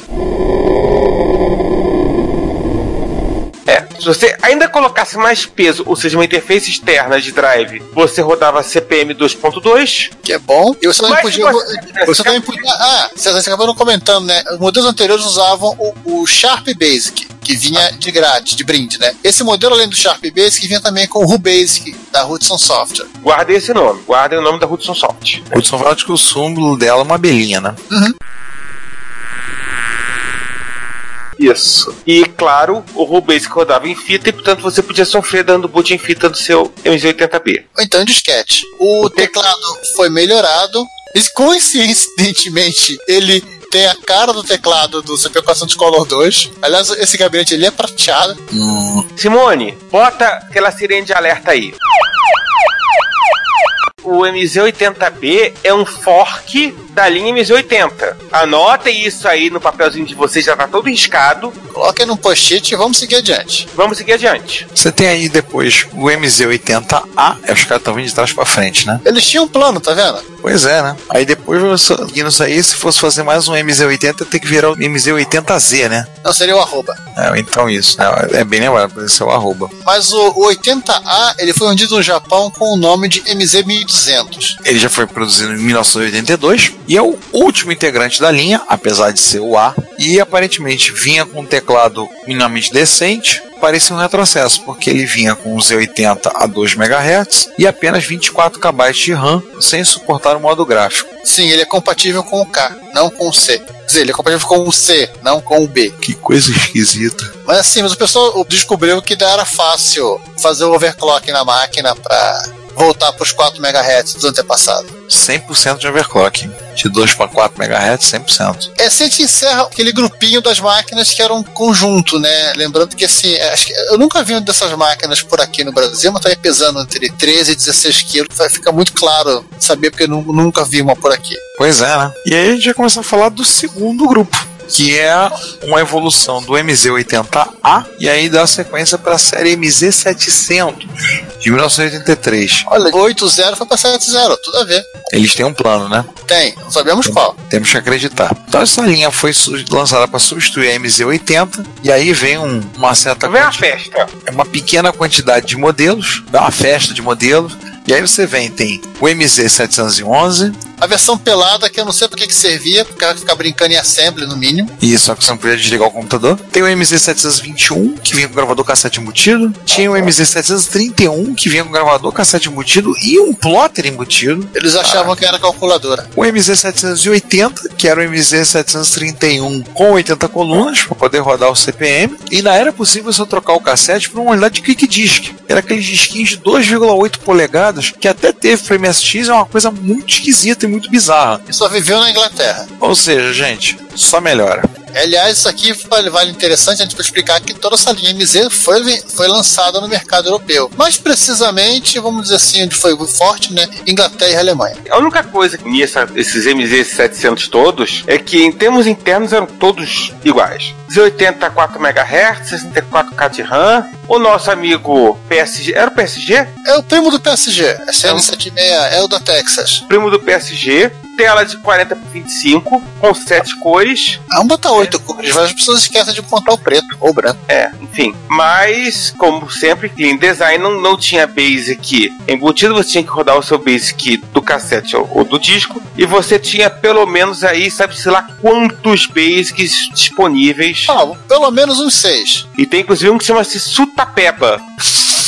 Se você ainda colocasse mais peso, ou seja, uma interface externa de drive, você rodava CPM 2.2. Que é bom. E você também podia. Você, você também podia. Ah, vocês acabaram comentando, né? Os modelos anteriores usavam o, o Sharp Basic, que vinha de grátis, de brinde, né? Esse modelo, além do Sharp Basic, vinha também com o RuBasic, da Hudson Software. Guardem esse nome, guardem o nome da Hudson Software. Hudson Software que o símbolo dela é uma abelhinha, né? Uhum. Isso. E claro, o RuBasic rodava em fita e, portanto, você podia sofrer dando boot em fita do seu MZ80B. Ou então disquete. O, o teclado foi melhorado. E coincidentemente, ele tem a cara do teclado do CP400 Color 2. Aliás, esse gabinete ele é prateado. Hum. Simone, bota aquela sirene de alerta aí o MZ80B é um fork da linha MZ80. Anotem isso aí no papelzinho de vocês, já tá todo riscado. Coloquem no post-it e vamos seguir adiante. Vamos seguir adiante. Você tem aí depois o MZ80A, é os caras estão vindo de trás pra frente, né? Eles tinham um plano, tá vendo? Pois é, né? Aí depois, seguindo isso aí, se fosse fazer mais um MZ80, tem que virar o MZ80Z, né? Não, seria o arroba. É, então isso, né? É bem lembrado, esse é o arroba. Mas o, o 80A, ele foi vendido no Japão com o nome de MZ1200. Ele já foi produzido em 1982 e é o último integrante da linha, apesar de ser o A, e aparentemente vinha com um teclado minimamente decente, parecia um retrocesso, porque ele vinha com um Z80 a 2 MHz e apenas 24 KB de RAM, sem suportar o modo gráfico. Sim, ele é compatível com o K, não com o C. Quer dizer, ele é compatível com o C, não com o B. Que coisa esquisita. Mas assim, mas o pessoal descobriu que era fácil fazer o overclock na máquina para voltar para os 4 MHz dos antepassados. 100% de overclock. De 2 para 4 MHz, 100%. É, assim a gente encerra aquele grupinho das máquinas que era um conjunto, né? Lembrando que assim, acho que eu nunca vi uma dessas máquinas por aqui no Brasil, mas tá pesando entre 13 e 16 quilos. Vai ficar muito claro saber, porque eu nunca vi uma por aqui. Pois é, né? E aí a gente vai começar a falar do segundo grupo que é uma evolução do MZ80A e aí dá sequência para a série MZ700 de 1983. Olha, 80 foi para 70, tudo a ver. Eles têm um plano, né? Tem, não sabemos qual. Temos que acreditar. Então essa linha foi lançada para substituir a MZ80 e aí vem um, uma certa vem uma festa. É uma pequena quantidade de modelos, dá uma festa de modelos. E aí você vem, tem o MZ711, A versão pelada, que eu não sei pra que, que servia, porque ela ficar brincando em assembly, no mínimo. Isso, só que você não podia desligar o computador. Tem o MZ721, que vinha com gravador cassete embutido. Tinha o MZ731, que vinha com gravador cassete embutido e um plotter embutido. Eles achavam que era calculadora. O MZ780, que era o MZ731 com 80 colunas, para poder rodar o CPM. E ainda era possível você trocar o cassete por uma unidade de Quick Disc. Era aqueles disquinhos de 2,8 polegadas, que até teve para MSX, é uma coisa muito esquisita e muito bizarra. E só viveu na Inglaterra. Ou seja, gente, só melhora. Aliás, isso aqui vale, vale interessante a gente explicar que toda essa linha MZ foi, foi lançada no mercado europeu. Mais precisamente, vamos dizer assim, onde foi forte, né? Inglaterra e Alemanha. A única coisa que unia essa- esses MZ700 todos é que em termos internos eram todos iguais. 80 4 MHz, 64K de RAM. O nosso amigo PSG, era o PSG? É o primo do PSG. É CN76, é o da Texas. Primo do PSG. Tela de 40 por 25, com 7 cores. Vamos botar oito cores, mas as pessoas esquecem de contar o preto ou o branco. É, enfim. Mas, como sempre, Clean Design não, não tinha Basic embutido, você tinha que rodar o seu Basic do cassete ou, ou do disco. E você tinha pelo menos aí, sabe-se lá quantos Basics disponíveis. Ah, pelo menos uns seis. E tem inclusive um que chama-se Sutapeba.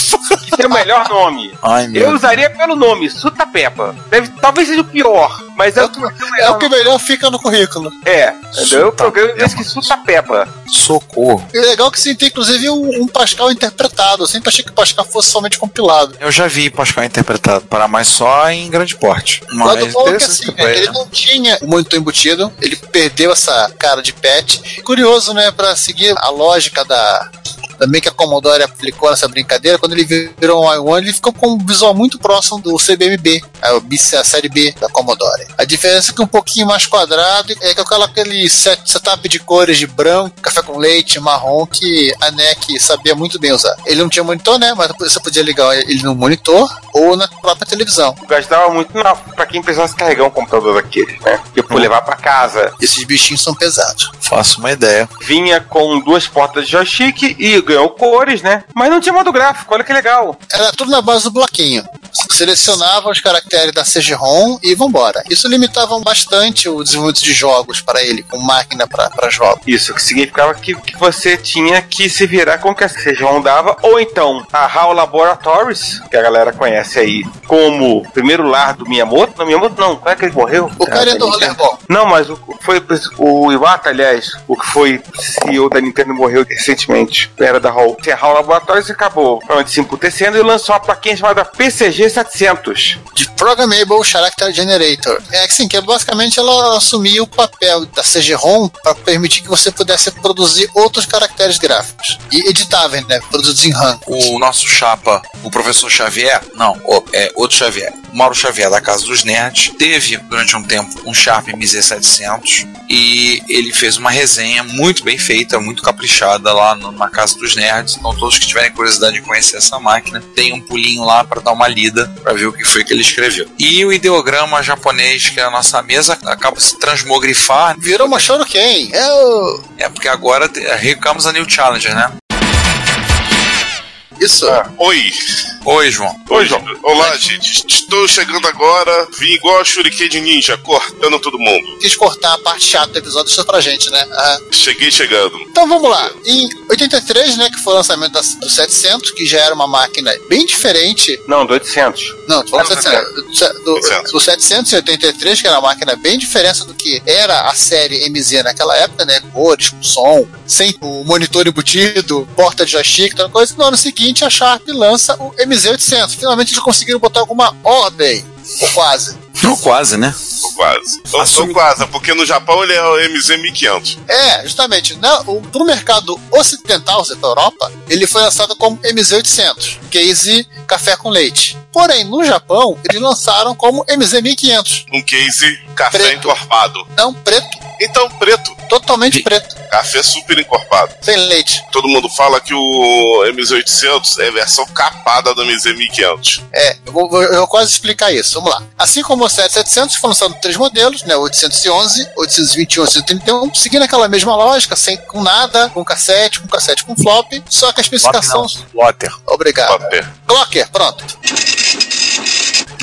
Esse é o melhor nome. Ai, meu Eu usaria pelo nome, Sutapeba. Deve, talvez seja o pior, mas é, o que É o que melhor fica no currículo. É, entendeu? O programa desse que Sutapeba. Socorro. E legal que sim, tem inclusive um, um Pascal interpretado. Eu sempre achei que o Pascal fosse somente compilado. Eu já vi Pascal interpretado, para mais só em grande porte. O lado Mas bom é que interessante assim, ele não tinha o monitor embutido, ele perdeu essa cara de pet. Curioso, né, pra seguir a lógica da. Também que a Commodore aplicou nessa brincadeira, quando ele virou um i1, ele ficou com um visual muito próximo do CBMB, a, série B da Commodore. A diferença é que um pouquinho mais quadrado é que aquela- aquele set- setup de cores de branco, café com leite, marrom, que a NEC sabia muito bem usar. Ele não tinha monitor, né? Mas você podia ligar ele no monitor ou na própria televisão. Gastava muito na, pra quem precisasse carregar um computador daquele, né? E por levar pra casa. Esses bichinhos são pesados. Faço uma ideia. Vinha com duas portas de joystick e ganhou cores, né? Mas não tinha modo gráfico, olha que legal. Era tudo na base do bloquinho. Selecionava os caracteres da CG-ROM e vambora. Isso limitava bastante o desenvolvimento de jogos para ele, com máquina para jogos. Isso, que significava que, que você tinha que se virar com o que a CG dava, ou então a HAL Laboratories, que a galera conhece aí como o primeiro lar do Miyamoto. Não, Miyamoto não, qual é que ele morreu? O cara é do Rollerball. Não, mas o, foi o Iwata, aliás, o que foi CEO da Nintendo morreu recentemente. Era da HAL. A HAL Laboratories acabou realmente se emputecendo e lançou uma plaquinha chamada PCG 700. De Programmable Character Generator. É que sim, que basicamente ela assumia o papel da CG-ROM para permitir que você pudesse produzir outros caracteres gráficos. E editáveis, né? Produzidos em RAM. O nosso chapa, o professor Xavier, não, é outro Xavier, o Mauro Xavier da Casa dos Nerds, teve durante um tempo um Sharp MZ700 e ele fez uma resenha muito bem feita, muito caprichada lá no- na Casa dos Nerds. Então, todos que tiverem curiosidade de conhecer essa máquina, tem um pulinho lá para dar uma lida para ver o que foi que ele escreveu. E o ideograma japonês, que é a nossa mesa, acaba se transmogrifar. Virou uma Shuriken. É o. É porque agora recamos a New Challenger, né? Isso. Oi. Oi, João. Oi, João. Olá, gente. Estou chegando agora. Vim igual a Shuriken de Ninja, cortando todo mundo. Quis cortar a parte chata do episódio, deixa pra gente, né? Ah, Cheguei chegando. Então vamos lá. Em 83, né, que foi o lançamento da, do 700, que já era uma máquina bem diferente. Não, do 800. Não, tô falando Não, do 700. Do, do, do 783, que era uma máquina bem diferente do que era a série MZ naquela época, né? Cores, com som, sem o monitor embutido, porta de joystick, toda coisa. No ano seguinte, a Sharp lança o MZ800. Finalmente eles conseguiram botar alguma ordem, ou quase. Não, quase, né? Tô quase. Tô, tô quase, porque no Japão ele é o MZ1500. É, justamente. Na, o, pro mercado ocidental, ou seja, pra Europa, ele foi lançado como MZ800, case café com leite. Porém, no Japão, eles lançaram como MZ1500. Um case café Preto. encorpado. Não, preto. Então, preto. Totalmente preto. Café super encorpado. Sem leite. Todo mundo fala que o MZ800 é a versão capada do MZ1500. É, eu vou, eu vou quase explicar isso. Vamos lá. Assim como o 7700, foram lançados três modelos, né? 811, 821, 831, seguindo aquela mesma lógica, sem com nada, com cassete, com cassete com flop, só que a especificação. Plotter. Obrigado. Clocker, pronto.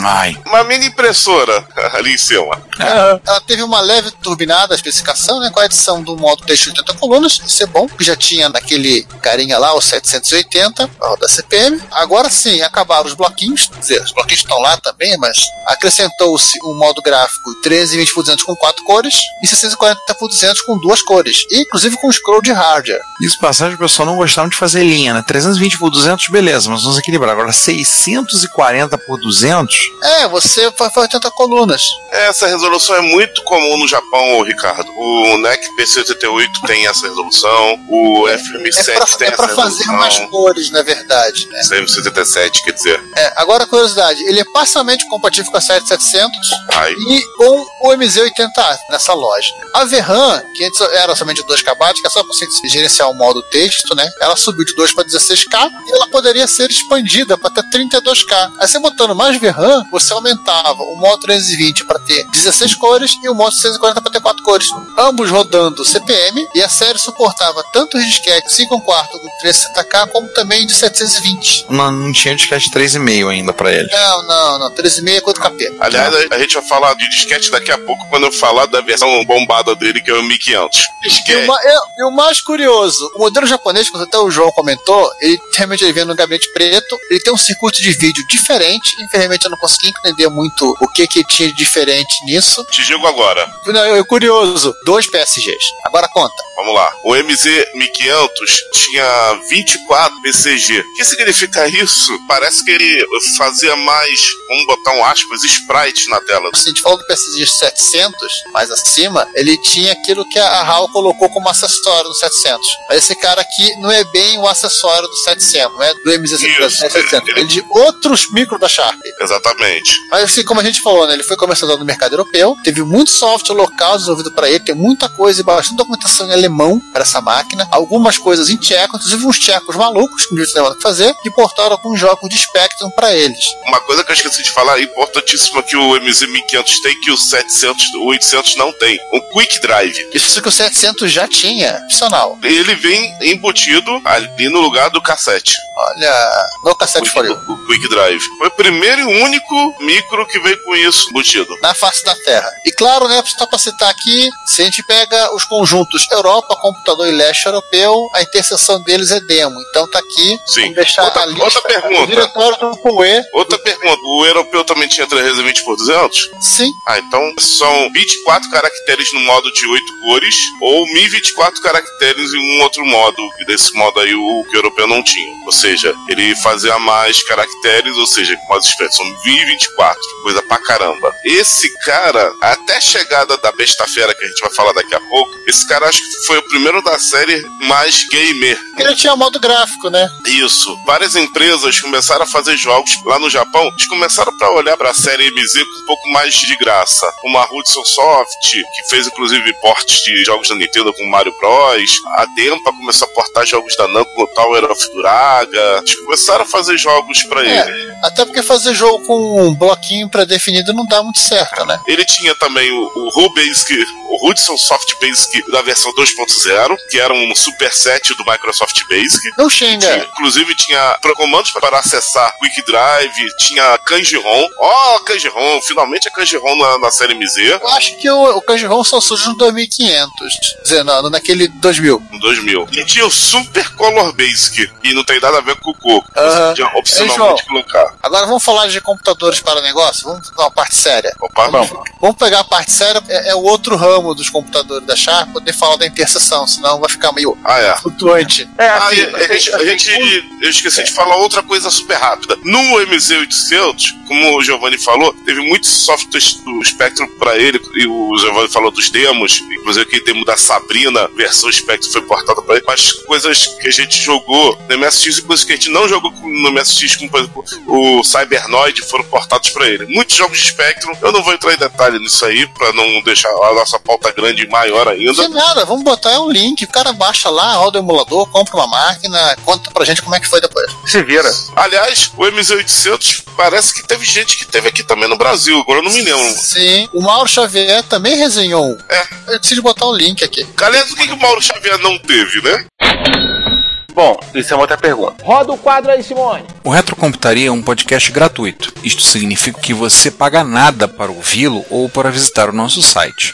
Ai. Uma mini impressora [LAUGHS] ali em cima. É. Ela teve uma leve turbinada a especificação, né? Com a edição do modo texto 80 colunas, isso é bom, que já tinha naquele carinha lá, o 780, da CPM. Agora sim, acabaram os bloquinhos, quer dizer, os bloquinhos estão lá também, mas acrescentou-se um modo gráfico 1320 por 200 com quatro cores e 640 por 200 com duas cores, e, inclusive com scroll de hardware. Isso, passagem, o pessoal não gostava de fazer linha, né? 320 por 200, beleza, mas vamos equilibrar. Agora, 640 por 200? É, você faz 80 colunas. Essa resolução é muito comum no Japão, Ricardo. O NEC PC88 tem essa resolução, o FM7 é pra, tem é essa pra resolução. fazer mais cores, na verdade. Né? CM77, quer dizer. É, agora, curiosidade, ele é parcialmente compatível com a 7700 Ai. e com o MZ80A nessa loja. A VRAM, que antes era somente 2 KB, que é só para você gerenciar o modo texto, né? Ela subiu de 2 para 16K e ela poderia ser expandida para até 32K. Aí você botando mais VRAM, você aumentava o modo 320 para ter 16 cores e o modo 640 para ter 4 cores. Ambos rodando CPM e a série suportava tanto os disquetes 5 quarto com 360K como também de 720. Não, não tinha disquete 3,5 ainda pra ele. Não, não, não. 13,5 é quanto KP. Aliás, a, a gente vai falar de disquete daqui a pouco quando eu falar da versão bombada dele, que é o 1500. E o, é- e o mais curioso, o modelo japonês, que até o João comentou, ele realmente ele vem no gabinete preto, ele tem um circuito de vídeo diferente, infelizmente eu não consegui entender muito o que que tinha de diferente nisso. Te digo agora. Não, eu, curioso, dois PSGs. Agora conta. Vamos lá. O MZ1500 tinha 24 PCG. O que significa isso? Parece que ele fazia mais, vamos botar um aspas, sprites na tela. Se a gente do PSG 700, mais acima, ele tinha aquilo que a HAL colocou como acessório no 700. Mas esse cara aqui não é bem o acessório do 700, não é do MZ700. Ele é de outros micro da Sharp. Exatamente. Mas assim, como a gente falou, né, ele foi comercializado no mercado europeu, teve muito software local desenvolvido para ele, tem muita coisa e bastante documentação em alemão para essa máquina, algumas coisas em tcheco, inclusive uns tchecos malucos que não tinham nada que fazer, e portaram alguns jogos de Spectrum para eles. Uma coisa que eu esqueci de falar, importantíssima que o MZ1500 tem, que o 700, o 800 não tem. Um Quick Drive. Isso que o 700 já tinha, opcional. Ele vem embutido ali no lugar do cassete. Olha, no cassete for you. O Quick Drive. Foi o primeiro e único micro que veio com isso embutido. Na face da Terra. E claro, né, só para citar aqui, se a gente pega os conjuntos Europa, computador e leste europeu, a interseção deles é demo. Então tá aqui. Sim. Deixar Outra- a lista. outra pergunta. O diretório do PUE. Outra pergunta, o europeu também tinha 320 por 200? Sim. Ah, então são 24 caracteres no modo de 8 cores ou 1024 caracteres em um outro modo. E desse modo aí o, que o europeu não tinha. Ou seja, ele fazia mais caracteres, ou seja, com mais espécies. São 1024. Coisa pra caramba. Esse cara, até a chegada da Besta Fera, que a gente vai falar daqui a pouco, esse cara acho que foi o primeiro da série mais gamer. Ele tinha modo gráfico, né? Isso. Várias empresas começaram a fazer jogos lá no Japão. Eles começaram para olhar para a série MZ com um pouco mais de graça. Como a Hudson Soft, que fez inclusive portes de jogos da Nintendo com Mario Bros. A Dempa começou a portar jogos da Namco Tower of Duraga. Eles começaram a fazer jogos para É, ele. até porque fazer jogo com um bloquinho pré-definido não dá muito certo, né? Ele tinha também o, o RuBasic, o Hudson Soft Basic da versão 2.0, que era um superset do Microsoft Basic. Não xinga. Tinha- inclusive tinha comandos para acessar Quick Drive, tinha Kanji-ROM. Ó, Kanji-ROM, finalmente a Kanji-ROM na, na série MZ. Eu acho que o, o Kanji-ROM só surge no 2500. Quer dizer, não, naquele 2000. No 2000. E tinha o Super Color Basic, e não tem nada a ver com o Coco. Aham. Você podia Ei, opcionalmente colocar. Agora vamos falar de computadores para negócio? Vamos para uma parte séria. Opa, vamos, vamos pegar a parte séria, é, é o outro ramo dos computadores da Sharp, poder falar da interseção, senão vai ficar meio Ah, é. flutuante. É, Ah, assim, a, gente, a gente- eu esqueci de falar outra coisa super rápida. No MZ800, como o Giovanni falou, teve muitos softwares do Spectrum para ele, e o Giovanni falou dos demos, inclusive aquele demo da Sabrina, versão Spectrum foi portada para ele, mas coisas que a gente jogou no MSX e coisas que a gente não jogou no MSX, como por exemplo o Cybernoid, foram portados para ele. Muitos jogos de Spectrum, eu não vou entrar em detalhe nisso aí, para não deixar a nossa pauta grande e maior ainda. Não nada, vamos botar é um link, o cara baixa lá, roda o emulador, compra uma máquina, conta pra gente como é que foi depois. Se vira. Aliás, o MZ800 parece que teve gente que teve aqui também no Brasil, agora eu não me lembro. Sim, o Mauro Xavier também resenhou um. É. Eu preciso botar o link aqui. Aliás, o que, que o Mauro Xavier não teve, né? Bom, isso é uma outra pergunta. Roda o quadro aí, Simone. O Retrocomputaria é um podcast gratuito. Isto significa que você paga nada para ouvi-lo ou para visitar o nosso site.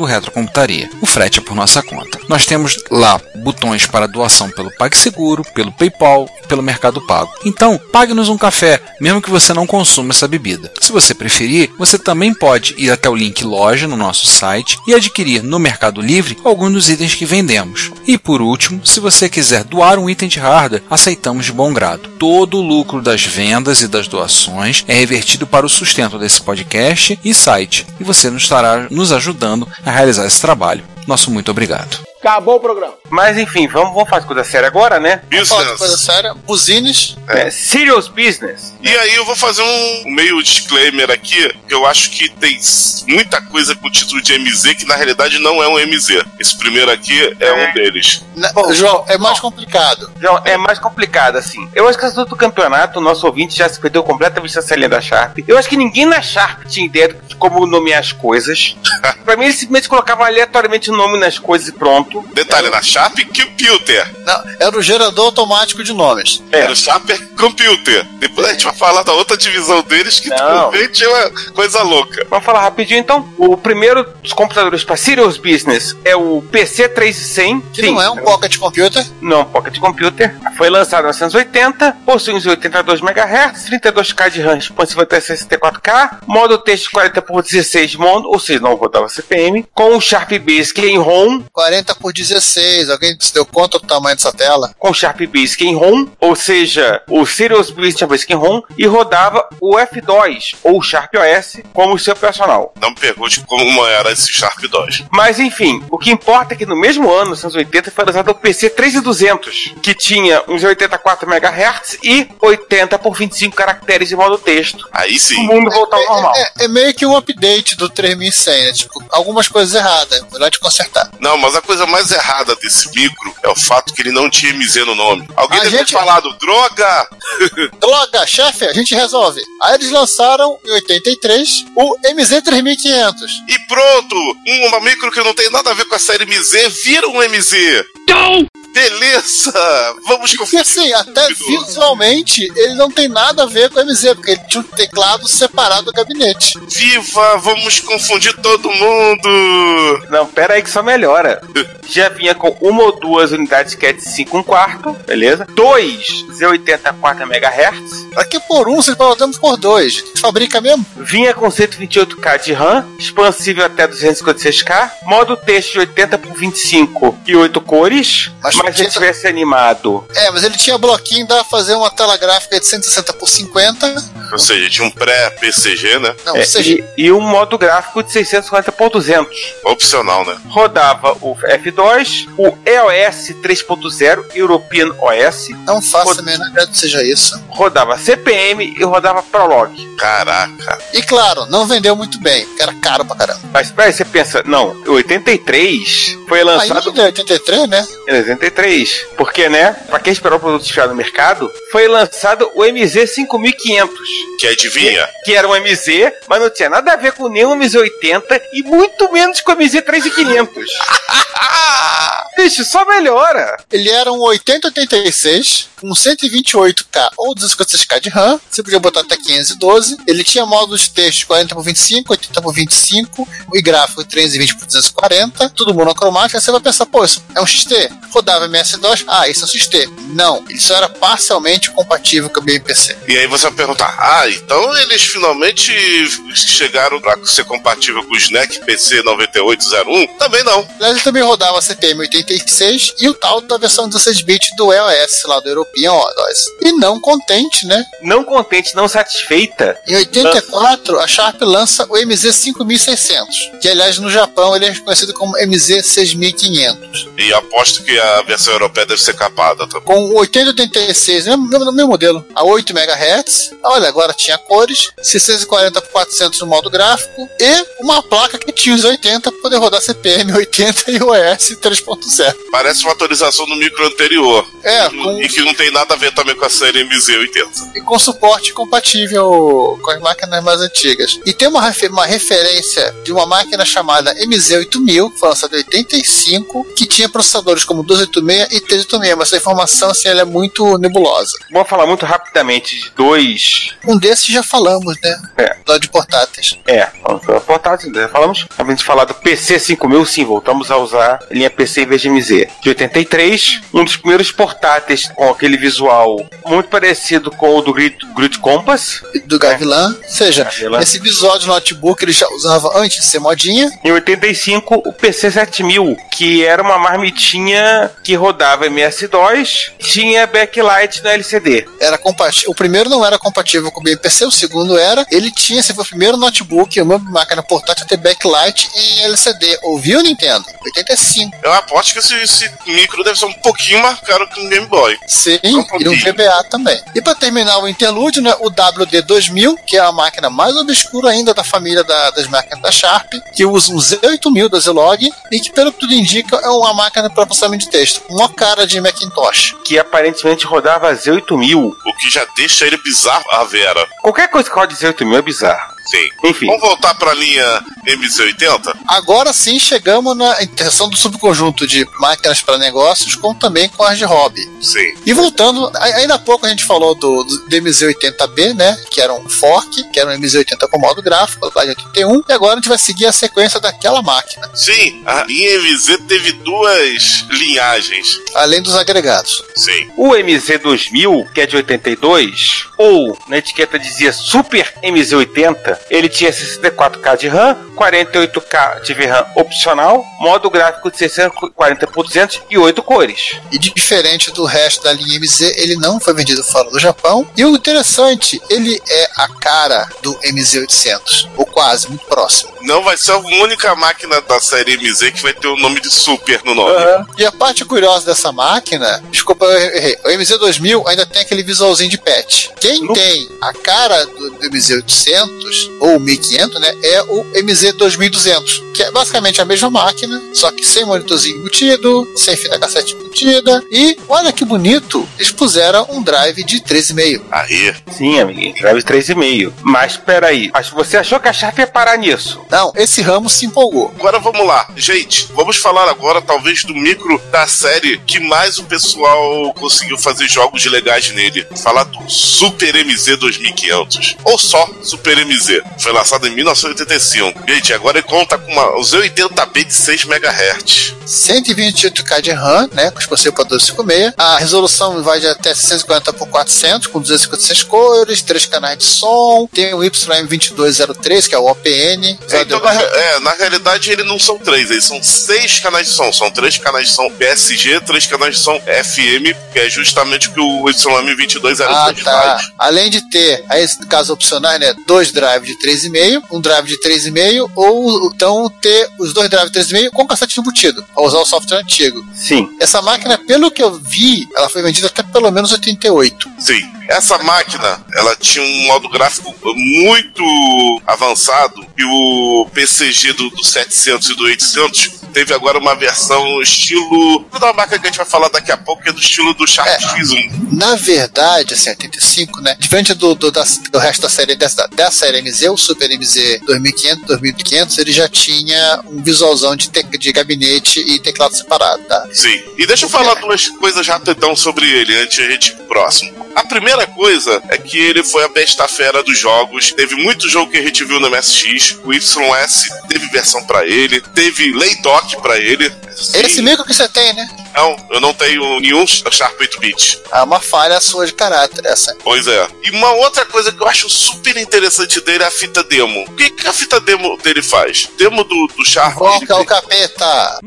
do Retrocomputaria. O frete é por nossa conta. Nós temos lá botões para doação pelo PagSeguro, pelo PayPal pelo Mercado Pago. Então, pague-nos um café, mesmo que você não consuma essa bebida. Se você preferir, você também pode ir até o link loja no nosso site e adquirir no Mercado Livre alguns dos itens que vendemos. E por último, se você quiser doar um item de hardware, aceitamos de bom grado. Todo o lucro das vendas e das doações é revertido para o sustento desse podcast e site, e você nos estará nos ajudando a realizar esse trabalho. Nosso muito obrigado. Acabou o programa. Mas enfim, vamos, vamos fazer coisa séria agora, né? Business. Coisa séria, buzines. É, serious business. E aí eu vou fazer um meio disclaimer aqui, eu acho que tem muita coisa com o título de MZ que na realidade não é um MZ. Esse primeiro aqui é, é. um deles. Na, Bom, João, é mais complicado. João, é mais complicado, assim. Eu acho que essa do campeonato, o nosso ouvinte já se perdeu completamente essa linha da Sharp. Eu acho que ninguém na Sharp tinha ideia de como nomear as coisas. [LAUGHS] pra mim, eles simplesmente colocavam aleatoriamente o nome nas coisas e pronto. Detalhe, era... na Sharp Computer. Não, era o gerador automático de nomes. É. Era o Sharp Computer. Depois a gente vai falar da outra divisão deles que realmente é uma coisa louca. Vamos falar rapidinho então. O primeiro dos computadores para Serious Business é o PC 3100. Que Sim, não é um Pocket Computer. Não, Pocket Computer. Foi lançado em 1980, possui uns 82 MHz, 32K de RAM expansível até 64K, modo texto 40 por 16 mono, ou seja, não rodava CPM, com o Sharp Basic em ROM. 40 por 16, alguém se deu conta do tamanho dessa tela? Com Sharp Basic em ROM, ou seja, o Serious Basic Basic em ROM, e rodava o F2, ou Sharp OS, como seu operacional. Não me pergunte como era esse Sharp 2. Mas enfim, o que importa é que no mesmo ano, 1980, foi lançado o PC 3200, que tinha uns 84 MHz e 80 por 25 caracteres de modo texto. Aí sim. O mundo voltou ao é, normal. É, é, é, meio que um update do 3100, né? Tipo, algumas coisas erradas, melhor de consertar. Não, mas a coisa mais errada desse micro é o fato que ele não tinha MZ no nome. Alguém a deve gente... ter falado, droga! [LAUGHS] droga, chefe, a gente resolve. Aí eles lançaram em 83 o MZ 3500. E pronto! Um micro que não tem nada a ver com a série MZ vira um MZ. Não! Beleza! Vamos Porque assim, até visualmente ele não tem nada a ver com o MZ, porque ele tinha um teclado separado do gabinete. Viva! Vamos confundir todo mundo! Não, pera aí que só melhora. Já vinha com uma ou duas unidades CAT 5 1 quarto, beleza? Dois Z80 4 MHz. Aqui por um, vocês podemos por dois. Fabrica mesmo? Vinha com 128K de RAM, expansível até 256K, modo texto de 80 por 25 e 8 cores. Mas mas ele tivesse animado. É, mas ele tinha bloquinho, dá pra fazer uma tela gráfica de 160 por 50. Ou seja, tinha um pré-PCG, né? Não, é, e, e, um modo gráfico de 650 por 200. Opcional, né? Rodava o F2, o EOS 3.0, European OS. Não faço Rod... a menor ideia que seja isso. Rodava CPM e rodava Prolog. Caraca. E claro, não vendeu muito bem, porque era caro pra caramba. Mas peraí, você pensa, não, o 83 foi lançado. Ainda 83, né? Em 83. Porque, né, pra quem esperou o produto chegar no mercado, foi lançado o MZ 5500. Que adivinha? Que, que, era um MZ, mas não tinha nada a ver com nenhum MZ80 e muito menos com o MZ 3500. [LAUGHS] Bicho, só melhora. Ele era um 8086 com 128K ou 256K de RAM. Você podia botar até 512. Ele tinha módulos de texto 40 por 25, 80 por 25 e gráfico 320 por 240. Tudo monocromático. Aí você vai pensar, pô, isso é um XT. Rodava MS-DOS. Ah, isso é um XT. Não, ele só era parcialmente compatível com o BMPC. E aí você vai perguntar, ah, então eles finalmente chegaram para ser compatível com o SNEC PC 9801? Também não. Ele também rodava CPM 81 86 e o tal da versão 16-bit do EOS, lá do European OS. E não contente, né? Não contente, não satisfeita. Em 84, a Sharp lança o MZ 5600, que aliás no Japão ele é conhecido como MZ 6500. E aposto que a versão europeia deve ser capada. Tá? Com 8086, mesmo, mesmo, mesmo modelo, a 8 MHz. Olha, agora tinha cores, 640 por 400 no modo gráfico e uma placa que tinha os 80 para poder rodar CPM 80 e OS 3.0. Parece uma atualização do micro anterior. É, com... E que não tem nada a ver também com a série MZ80. E com suporte compatível com as máquinas mais antigas. E tem uma, refer uma referência de uma máquina chamada MZ8000, foi lançada em 85, que tinha processadores como 286 e 386, mas essa informação assim, ela é muito nebulosa. Vamos falar muito rapidamente de dois. Um desses já falamos, né? É. Do de portáteis. É, portáteis. Né? Falamos. A gente falar do PC 5000, sim, voltamos a usar a linha PC vez de MZ. De 83, um dos primeiros portáteis com aquele visual muito parecido com o do Grid, Grid Compass. Do Gavilan. Ou seja, Gavilan. esse visual de notebook ele já usava antes de ser modinha. Em 85, o PC 7000, que era uma marmitinha que rodava MS-DOS, tinha backlight na LCD. Era compatível. O primeiro não era compatível com o BPC, o segundo era. Ele tinha, se foi o primeiro notebook, uma máquina portátil a ter backlight em LCD. Ouviu, Nintendo? 85. Eu aposto que esse, esse micro deve ser um pouquinho mais caro que um Game Boy. Sim, um e um GBA também. E para terminar o interlúdio, né, o WD2000, que é a máquina mais obscura ainda da família da, das máquinas da Sharp, que usa um Z8000 da Zilog e que, pelo que tudo indica, é uma máquina para processamento de texto. Uma cara de Macintosh. Que aparentemente rodava Z8000. O que já deixa ele bizarro a Vera. Qualquer coisa que rode Z8000 é bizarro. Sim. Enfim. Vamos voltar para a linha MZ80? Agora sim chegamos na interação do subconjunto de máquinas para negócios, como também com as de hobby. Sim. E voltando, ainda há pouco a gente falou do, do MZ80B, né? Que era um fork, que era um MZ80 com modo gráfico, lá de 81, e agora a gente vai seguir a sequência daquela máquina. Sim, a linha MZ teve duas linhagens. Além dos agregados. Sim. O MZ2000, que é de 82, ou na etiqueta dizia Super MZ80, ele tinha 64K de RAM, 48K de VRAM opcional, modo gráfico de 640 por 200 e 8 cores. E diferente do resto da linha MZ, ele não foi vendido fora do Japão. E o interessante, ele é a cara do MZ800, ou quase, muito próximo. Não vai ser a única máquina da série MZ que vai ter o nome de Super no nome. Uhum. E a parte curiosa dessa máquina, desculpa, eu errei. O MZ2000 ainda tem aquele visualzinho de patch. Quem no... tem a cara do, do MZ800 ou 1500, né, é o MZ 2200, que é basicamente a mesma máquina, só que sem monitorzinho embutido, sem fita cassete embutida, e olha que bonito, eles puseram um drive de 3,5. Aí. Sim, amiguinho, drive 3,5. Mas peraí, você achou que a Sharp ia parar nisso? Não, esse ramo se empolgou. Agora vamos lá, gente, vamos falar agora talvez do micro da série que mais o pessoal conseguiu fazer jogos legais nele. Falar do Super MZ 2500, ou só Super MZ. Foi lançado em 1985. Gente, agora ele conta com uma, o Z80B de 6 MHz. 128K de RAM, né, com os processadores 56. A resolução vai de até 640 por 400, com 256 cores, 3 canais de som. Tem o YM2203, que é o OPN. É, então, na, é, na realidade, eles não são três, eles são seis canais de som. São três canais de som PSG, três canais de som FM, que é justamente o que o YM2203 ah, tá. faz. Além de ter, aí, caso opcionais, né, dois drives de 3,5, um drive de 3,5, ou então ter os dois drives de 3,5 com cassete embutido, para usar o software antigo. Sim. Essa máquina, pelo que eu vi, ela foi vendida até pelo menos 88. Sim. Essa máquina, ela tinha um modo gráfico muito avançado e o PCG do, do 700 e do 800 teve agora uma versão estilo da marca que a gente vai falar daqui a pouco, que é do estilo do Sharp é, X1. Na verdade, assim, 85, né? Diferente do, do, da, do resto da série dessa, da série MZ, o Super MZ 2500, 2500, ele já tinha um visualzão de, de gabinete e teclado separado, tá? Sim. E deixa eu falar duas coisas rapidão sobre ele antes de a gente ir pro próximo. A primeira coisa é que ele foi a besta fera dos jogos. Teve muito jogo que a gente viu no MSX. O YS teve versão para ele, teve Laydock para ele. Sim. Esse micro que você tem, né? Não, eu não tenho nenhum Sharp 8-bit. É uma falha sua de caráter, essa. Pois é. E uma outra coisa que eu acho super interessante dele é a fita demo. O que, que a fita demo dele faz? Demo do, do Sharp. Invoca o capeta!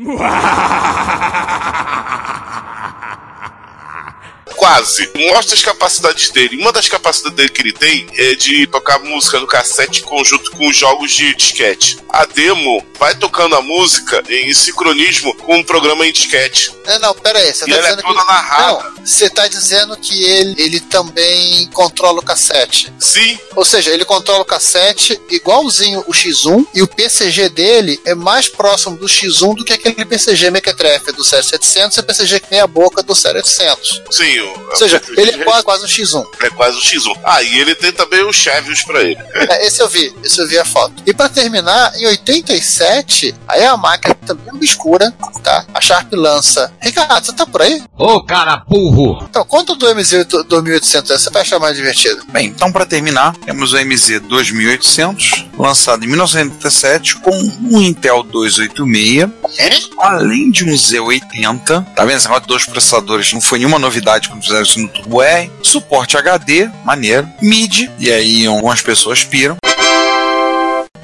Quase. Mostra as capacidades dele. Uma das capacidades dele que ele tem é de tocar música no cassete conjunto com os jogos de disquete. A demo vai tocando a música em sincronismo com um programa em disquete. É, não, pera aí. Você tá ela é toda que... narrada. Não, você tá dizendo que ele, ele também controla o cassete. Sim. Ou seja, ele controla o cassete igualzinho o X1 e o PCG dele é mais próximo do X1 do que aquele PCG Mequetrefe do 7700 e o PCG que tem a boca do 7800. Sim, ou seja, ele é quase, quase um X1. É quase um X1. Ah, e ele tem também o Chevios pra ele. É, esse eu vi, esse eu vi a foto. E pra terminar, em 87, aí a máquina também obscura, tá? A Sharp lança. Ricardo, você tá por aí? Ô, cara burro! Então, conta do MZ 2800, você vai achar mais divertido. Bem, então pra terminar, temos o MZ 2800, lançado em 1987, com um Intel 286, é? além de um Z80. Tá vendo? Esse negócio de dois processadores não foi nenhuma novidade quando fizeram isso no Turbo R. Suporte HD, maneiro. MIDI, e aí algumas pessoas piram.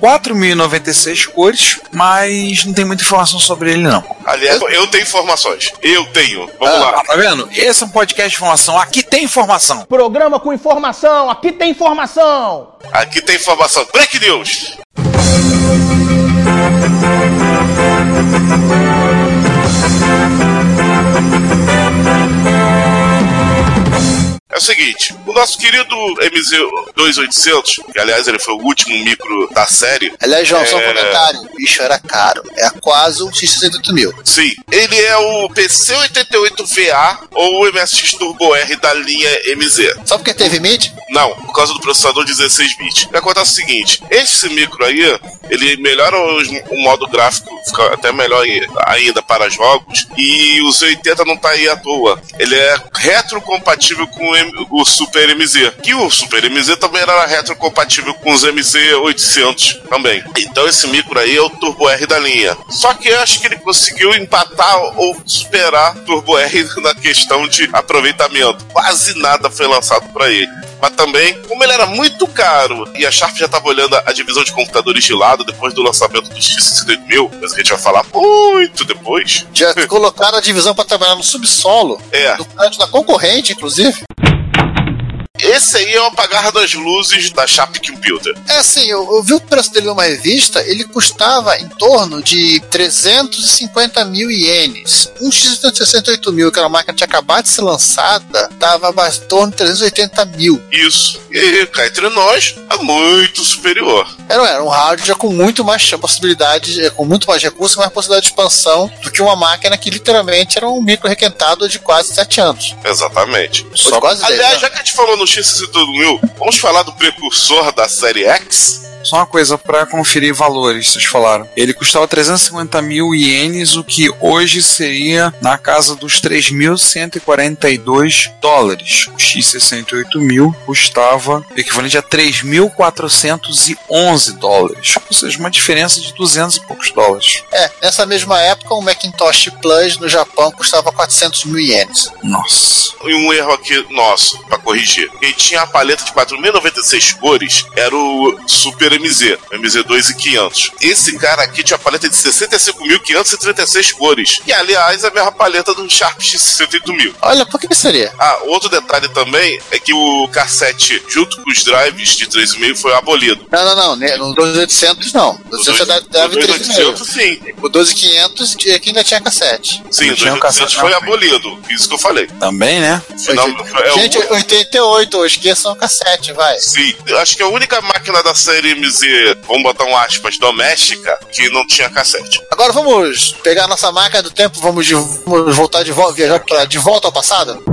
4.096 cores, mas não tem muita informação sobre ele, não. Aliás, eu tenho informações. Eu tenho. Vamos ah, lá. Tá vendo? Esse é um podcast de informação. Aqui tem informação. Programa com informação. Aqui tem informação. Aqui tem informação. Break News. É o seguinte, o nosso querido MZ2800, que aliás ele foi o último micro da série. Aliás, João, é... só um comentário. O bicho era caro. É quase um X68 mil. Sim. Ele é o PC88VA ou o MSX Turbo R da linha MZ. Só porque teve MIDI? Não, por causa do processador 16 bits. Acontece é o seguinte: esse micro aí, ele melhora o, o modo gráfico, fica até melhor ainda para jogos. E o Z80 não tá aí à toa. Ele é retrocompatível com o o Super MZ. Que o Super MZ também era retrocompatível com os MZ800 também. Então esse micro aí é o Turbo R da linha. Só que eu acho que ele conseguiu empatar ou superar Turbo R [LAUGHS] na questão de aproveitamento. Quase nada foi lançado para ele mas também, como ele era muito caro e a Sharp já estava olhando a divisão de computadores de lado depois do lançamento do X68000, mas a gente vai falar muito depois. Já [LAUGHS] colocaram a divisão para trabalhar no subsolo, é. no prédio da concorrente, inclusive. Esse aí é o apagar das luzes da Sharp Computer. É assim, eu, eu, vi o preço dele numa revista, ele custava em torno de 350 mil ienes. Um X68 mil, que era uma máquina que tinha acabado de ser lançada, tava em torno de 380 mil. Isso. E cá entre nós, é muito superior. Era, era um hardware já com muito mais possibilidade, com muito mais recursos, mais possibilidade de expansão do que uma máquina que literalmente era um micro requentado de quase 7 anos. Exatamente. Só quase Aliás, 10, já que a gente falou no X62000, vamos falar do precursor da série X? Só uma coisa para conferir valores, vocês falaram. Ele custava 350 mil ienes, o que hoje seria na casa dos 3.142 dólares. O X68 mil custava equivalente a 3.411 dólares. Ou seja, uma diferença de 200 e poucos dólares. É, nessa mesma época, o Macintosh Plus no Japão custava 400 mil ienes. Nossa. E um erro aqui nosso, para corrigir. Ele tinha a paleta de 4.096 cores, era o Super MZ, MZ2 e 500. Esse cara aqui tinha a paleta de 65.536 cores. E aliás, a mesma paleta do Sharp X68000. Olha, por que seria? Ah, outro detalhe também é que o cassete, junto com os drives de 3,5, foi abolido. Não, não, não. Né? No 2800 não. No 2800 deve 2800 sim. O 12500 que ainda tinha cassete. Sim, o 2800 foi abolido. Isso que eu falei. Também, né? É Gente, o... 88, esqueçam o cassete, vai. Sim, acho que a única máquina da série MZ, vamos botar um aspas, doméstica, que não tinha cassete. Agora vamos pegar a nossa máquina do tempo, vamos, de, vamos voltar de volta, viajar pra, de volta ao passado?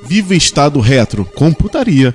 Viva Estado Retro, computaria.